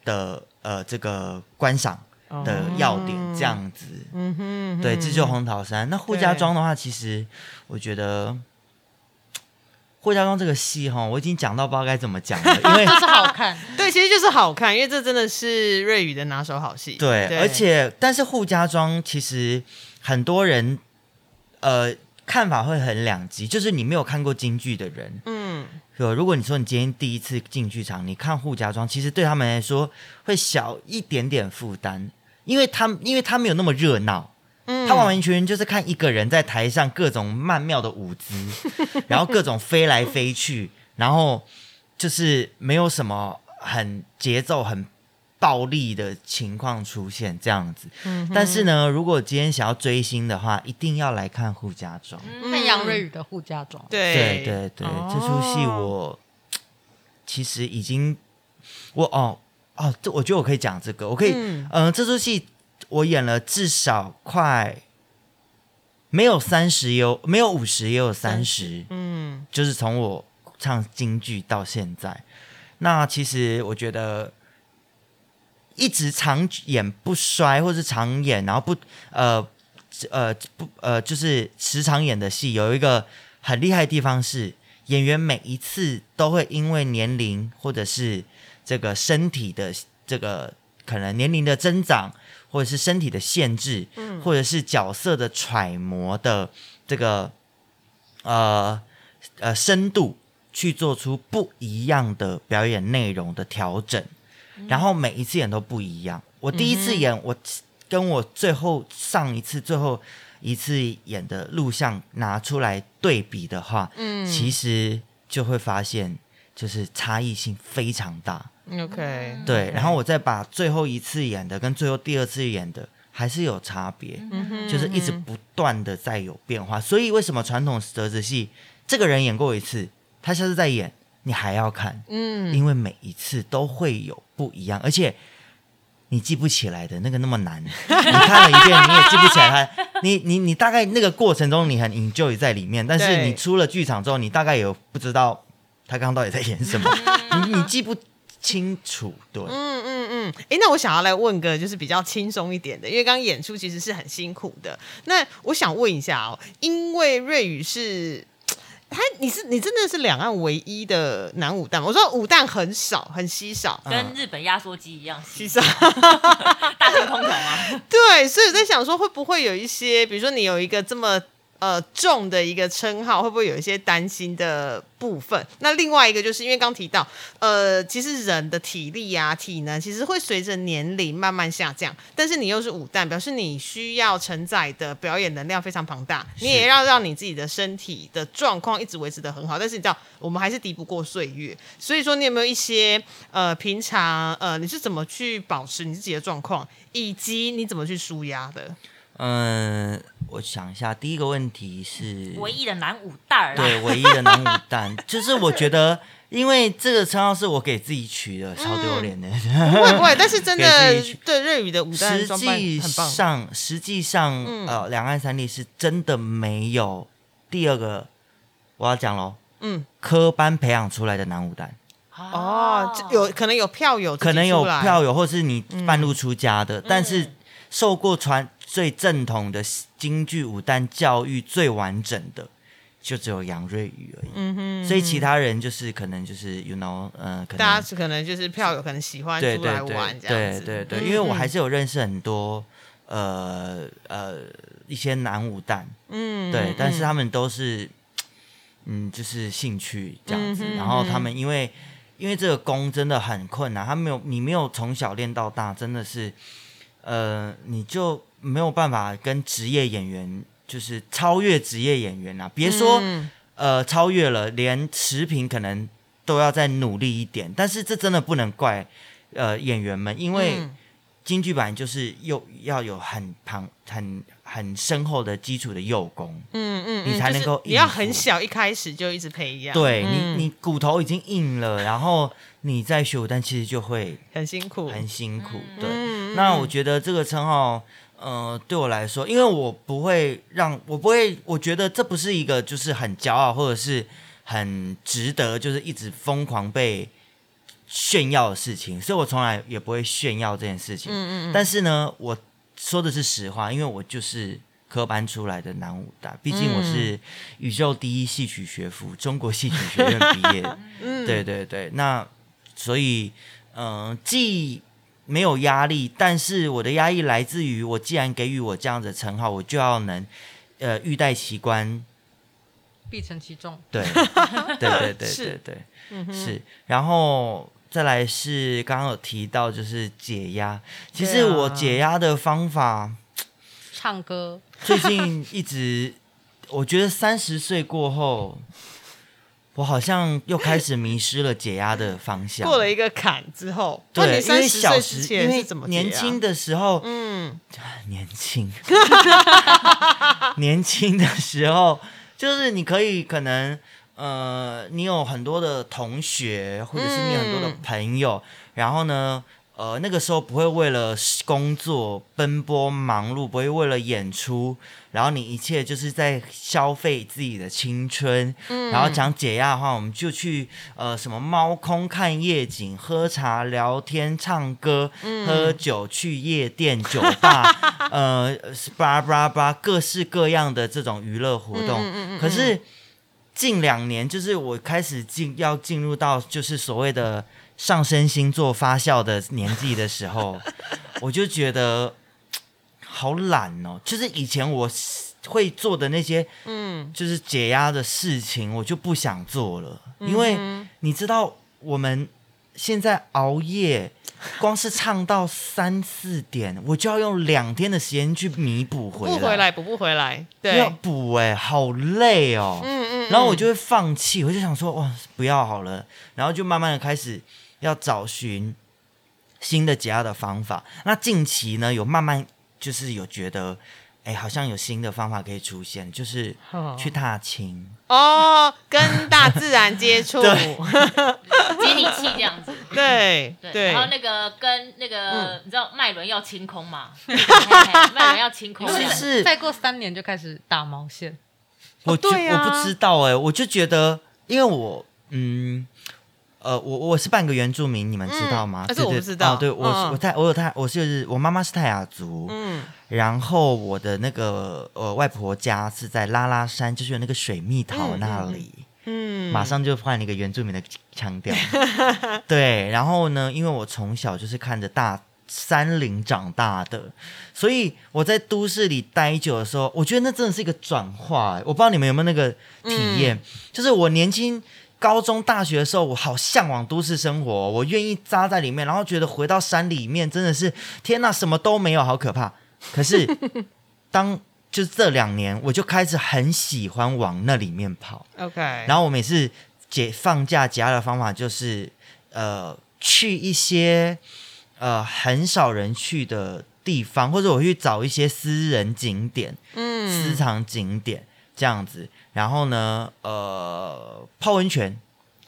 的呃这个观赏的要点，这样子。嗯哼，对，这就是红桃山。那扈家庄的话，其实我觉得。扈家庄这个戏哈，我已经讲到不知道该怎么讲了，因为 就是好看，对，其实就是好看，因为这真的是瑞宇的拿手好戏。对，而且但是扈家庄其实很多人呃看法会很两极，就是你没有看过京剧的人，嗯，有如果你说你今天第一次进剧场，你看扈家庄，其实对他们来说会小一点点负担，因为他因为他没有那么热闹。嗯。他完完全全就是看一个人在台上各种曼妙的舞姿，然后各种飞来飞去，然后就是没有什么很节奏很暴力的情况出现这样子。嗯但是呢，如果今天想要追星的话，一定要来看《护家庄》。看杨瑞宇的护家庄，对。对对对，哦。这出戏我其实已经我哦哦，这我觉得我可以讲这个，我可以嗯、嗯呃这出戏我演了至少快没有三十有没有五十也有三十，嗯。就是从我唱京剧到现在，那其实我觉得一直长演不衰，或是长演，然后不呃呃不呃，就是时常演的戏，有一个很厉害的地方是，演员每一次都会因为年龄或者是这个身体的这个可能年龄的增长，或者是身体的限制，或者是角色的揣摩的这个呃呃深度，去做出不一样的表演内容的调整，然后每一次演都不一样。我第一次演，我跟我最后上一次最后一次演的录像拿出来对比的话，嗯。其实就会发现就是差异性非常大。，OK，对，然后我再把最后一次演的跟最后第二次演的还是有差别，嗯就是一直不断的在有变化。所以为什么传统折子戏这个人演过一次，他下次再演你还要看，嗯因为每一次都会有不一样，而且。你记不起来的那个那么难，你看了一遍你也记不起来他，你你你大概那个过程中你很 enjoy 在里面，但是你出了剧场之后，你大概也不知道他刚刚到底在演什么，你你记不清楚，对，嗯嗯嗯，哎，那我想要来问个就是比较轻松一点的，因为刚刚演出其实是很辛苦的。那我想问一下哦，因为瑞宇是。他，你是你真的是两岸唯一的男武蛋吗？我说武蛋很少，很稀少，跟日本压缩机一样稀稀，少。大型空调吗？对，所以我在想说，会不会有一些，比如说你有一个这么呃重的一个称号，会不会有一些担心的部分？那另外一个就是因为刚提到，呃，其实人的体力啊、体能其实会随着年龄慢慢下降，但是你又是武旦，表示你需要承载的表演能量非常庞大，你也要让你自己的身体的状况一直维持的很好。但是你知道，我们还是敌不过岁月，所以说你有没有一些呃平常呃你是怎么去保持你自己的状况，以及你怎么去舒压的？嗯，我想一下，第一个问题是唯一的男武大儿啦。对唯一的男武旦，就是我觉得，因为这个称号是我给自己取的，超丢脸的。不会不会，但是真的 对瑞宇的武旦实装扮际很棒。上，实际上，嗯。呃，两岸三地是真的没有第二个，我要讲喽，嗯，科班培养出来的男武旦，哦，这有可能有票友可能有票友，或是你嗯。半路出家的，但是受过传最正统的京剧武旦教育最完整的，就只有杨瑞宇而已。嗯哼，所以其他人就是可能就是 you know，呃，可能大家可能就是票友可能喜欢对出来玩这样子，对对对，嗯因为我嗯还是有认识很多呃呃一些男武旦，嗯对，但是他他们都是嗯就是兴趣这样子，嗯哼然后他们因为因为这个功真的很困难，他没有你没有从小练到大，真的是呃你就没有办法跟职业演员就是超越职业演员啊，别说。嗯呃超越了，连持平可能都要再努力一点。但是这真的不能怪呃演员们，因为嗯京剧版就是又要有很庞很很深厚的基础的幼功。嗯嗯，你才能够就是你要很小一开始就一直培养，对嗯你，你骨头已经硬了，然后你再学武，但其实就会很辛苦，很辛苦。对，嗯那我觉得这个称号，呃，对我来说，因为我不会让我不会，我觉得这不是一个就是很骄傲或者是很值得，就是一直疯狂被炫耀的事情，所以我从来也不会炫耀这件事情。嗯嗯嗯，但是呢，我说的是实话，因为我就是科班出来的男武大，毕竟我是宇宙第一戏曲学府，中国戏曲学院毕业的。嗯 对对对，那所以嗯、呃既没有压力，但是我的压力来自于我既然给予我这样的称号，我就要能呃欲戴其冠，必承其重。对 对对对是。对对，嗯是，然后再来是刚刚有提到就是解压，其实我解压的方法唱歌，最近一直，我觉得三十岁过后，我好像又开始迷失了解压的方向。过了一个坎之后，那对，因为小时因为怎么年轻的时候，嗯，年轻，年轻的时候，就是你可以可能呃，你有很多的同学，或者是你有很多的嗯。朋友，然后呢，呃，那个时候不会为了工作奔波忙碌，不会为了演出，然后你一切就是在消费自己的青春。嗯然后讲解压的话，我们就去呃什么猫空看夜景、喝茶、聊天、唱歌、嗯喝酒、去夜店、酒吧，呃，巴拉巴拉巴拉各式各样的这种娱乐活动。嗯嗯嗯嗯可是近两年，就是我开始进要进入到就是所谓的上升星座发酵的年纪的时候，我就觉得好懒哦。就是以前我会做的那些嗯，就是解压的事情，我就不想做了，因为嗯你知道我们现在熬夜，光是唱到三四点，我就要用两天的时间去弥补回来，不回来补不回来，对。要对，补哎、好累哦。嗯嗯，嗯然后我就会放弃，我就想说哇，不要好了，然后就慢慢的开始要找寻新的解压的方法。那近期呢，有慢慢就是有觉得，哎，好像有新的方法可以出现，就是哦去踏青。哦，跟大自然接触，接地气这样子。对对，对。然后那个跟那个，嗯。你知道脉轮要清空嘛？嘿嘿脉轮要清空，是是。再过三年就开始打毛线，我就、我不知道哎、我就觉得，因为我嗯。呃，我我是半个原住民，你们知道吗？嗯是对对我不知道哦对，我是嗯我泰，我有泰，我是我妈妈是泰雅族，嗯，然后我的那个呃外婆家是在拉拉山，就是有那个水蜜桃那里，嗯，马上就换了一个原住民的腔调。对，然后呢，因为我从小就是看着大山林长大的，所以我在都市里待久的时候，我觉得那真的是一个转化。我不知道你们有没有那个体验，就是我年轻。高中、大学的时候，我好向往都市生活哦、我愿意扎在里面，然后觉得回到山里面真的是天呐，什么都没有，好可怕。可是 当就是这两年，我就开始很喜欢往那里面跑。OK，然后我每次解放假解压的方法就是，呃，去一些呃很少人去的地方，或者我去找一些私人景点、嗯。私藏景点这样子。然后呢，呃，泡温泉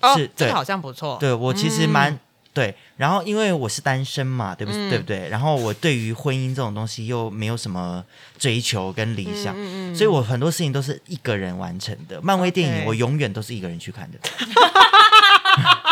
哦，是对。这个好像不错，对我其实蛮、嗯。对，然后因为我是单身嘛，对不、嗯。对不对？然后我对于婚姻这种东西又没有什么追求跟理想，所以我很多事情都是一个人完成的。漫威电影 OK 我永远都是一个人去看的，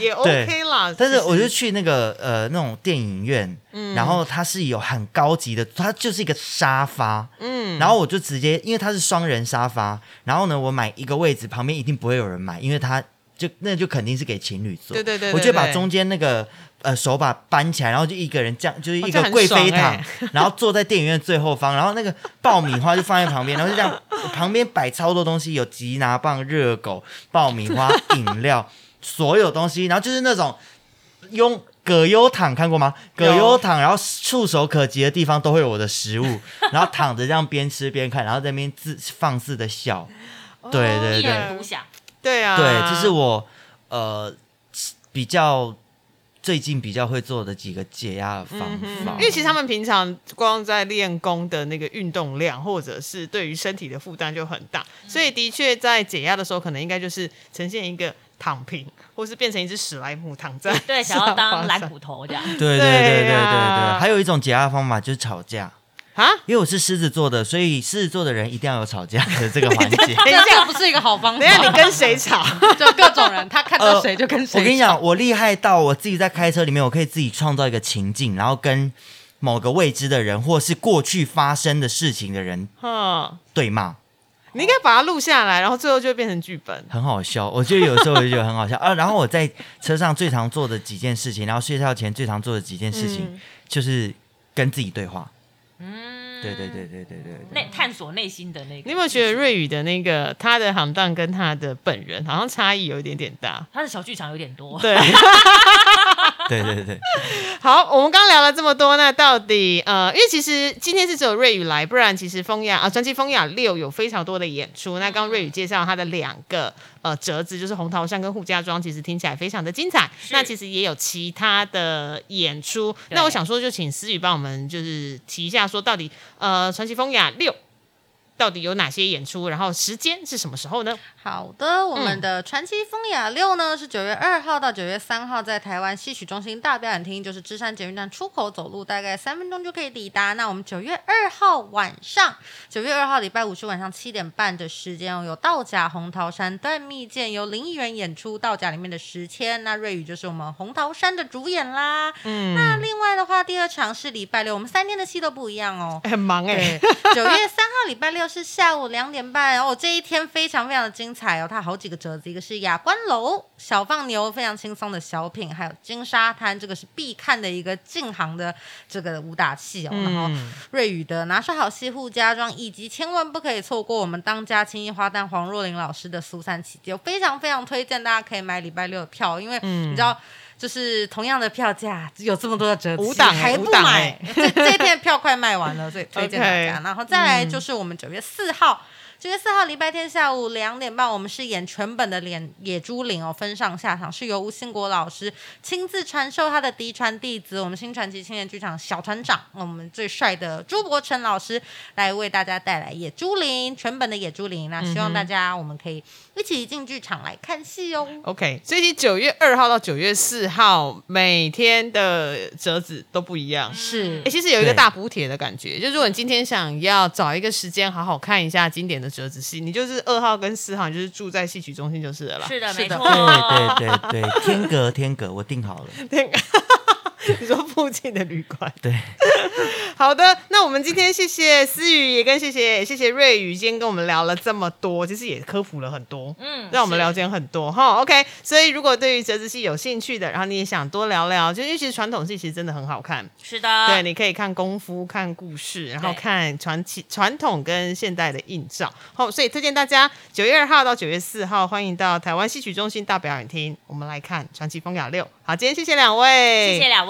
也 OK 啦。但是我就去那个呃那种电影院，嗯然后它是有很高级的，它就是一个沙发，嗯然后我就直接，因为它是双人沙发，然后呢，我买一个位置，旁边一定不会有人买，因为它就那就肯定是给情侣坐。对对对对我就把中间那个呃手把搬起来，然后就一个人这样，就是一个贵妃爽躺，欸然后坐在电影院最后方，然后那个爆米花就放在旁边，然后就这样 旁边摆超多东西，有吉拿棒、热狗、爆米花、饮料，所有东西，然后就是那种用。葛优躺看过吗？葛优躺，然后触手可及的地方都会有我的食物，然后躺着这样边吃边看，然后在那边自放肆的笑。对对一对人独享。对啊，对，这是我呃比较最近比较会做的几个解压的方法。因为其实他们平常光在练功的那个运动量，或者是对于身体的负担就很大，所以的确在解压的时候，可能应该就是呈现一个躺平，或是变成一只史莱姆躺在对，想要当蓝上骨头这样。对对对对对啊对，还有一种解压的方法就是吵架。啊。因为我是狮子座的，所以狮子座的人一定要有吵架的这个环节。这样不是一个好方法。等一下你跟谁吵？就各种人，他看到谁就跟谁、我跟你讲，，我厉害到我自己在开车里面，我可以自己创造一个情境，然后跟某个未知的人，或是过去发生的事情的人嗯，对骂，你应该把它录下来，然后最后就会变成剧本。很好笑。我觉得有时候我就觉得很好笑啊。然后我在车上最常做的几件事情，然后睡觉前最常做的几件事情，嗯就是跟自己对话。嗯，对对对对对对对内探索内心的那个。你有没有觉得瑞宇的那个他的行当跟他的本人好像差异有一点点大？他的小剧场有点多？对，对对对，好，我们刚聊了这么多，那到底呃，因为其实今天是只有瑞宇来，不然其实风雅啊，传奇风雅六有非常多的演出。那刚刚瑞宇介绍他的两个呃折子，就是红桃山跟扈家庄，其实听起来非常的精彩。那其实也有其他的演出。那我想说，就请思雨帮我们就是提一下，说到底呃，传奇风雅六。到底有哪些演出？然后时间是什么时候呢？好的，我们的传奇风雅六呢是九月二号到九月三号，在台湾戏曲中心大表演厅，就是芝山捷运站出口，走路大概三分钟就可以抵达。那我们九月二号晚上，九月二号礼拜五是晚上七点半的时间哦，有道甲红桃山断蜜饯，由林艺人演出道甲里面的时迁，那瑞宇就是我们红桃山的主演啦。嗯，那另外的话，第二场是礼拜六，我们三天的戏都不一样哦，很忙哎。九月三号礼拜六。是下午两点半，然后这一天非常非常的精彩哦，它好几个折子，一个是雅观楼小放牛，非常轻松的小品，还有金沙滩，这个是必看的一个进行的这个武打戏哦，然后瑞宇的拿手好戏护家庄，以及千万不可以错过我们当家青衣花旦黄若琳老师的苏三起解，非常非常推荐大家可以买礼拜六的票，因为你知道。就是同样的票价，有这么多的折子，还不买？这这一天票快卖完了，所以推荐大家。然后再来就是我们九月四号。九月四号礼拜天下午两点半，我们是演全本的《脸野猪林》哦，分上下场是由吴兴国老师亲自传授他的嫡传弟子，我们新传奇青年剧场小团长，我们最帅的朱伯成老师来为大家带来《野猪林》全本的《野猪林》，那希望大家我们可以一起进剧场来看戏哦。OK，所以九月二号到九月四号每天的折子都不一样，是，其实有一个大补帖的感觉，就如果你今天想要找一个时间好好看一下经典的。折子戏，你就是二号跟四号，你就是住在戏曲中心就是了。是的，没错。对对对对，天阁天阁，我定好了。天阁。你说附近的旅馆？对，好的，那我们今天谢谢思雨，也跟谢谢谢谢瑞宇，今天跟我们聊了这么多，其实也科普了很多，嗯，让我们了解很多哈。OK，所以如果对于折子戏有兴趣的，然后你也想多聊聊，就因为其实传统戏其实真的很好看，是的，对，你可以看功夫、看故事，然后看传奇传统跟现代的映照。好，所以推荐大家九月二号到九月四号，欢迎到台湾戏曲中心大表演厅，我们来看传奇风雅六。好，今天谢谢两位，谢谢两位。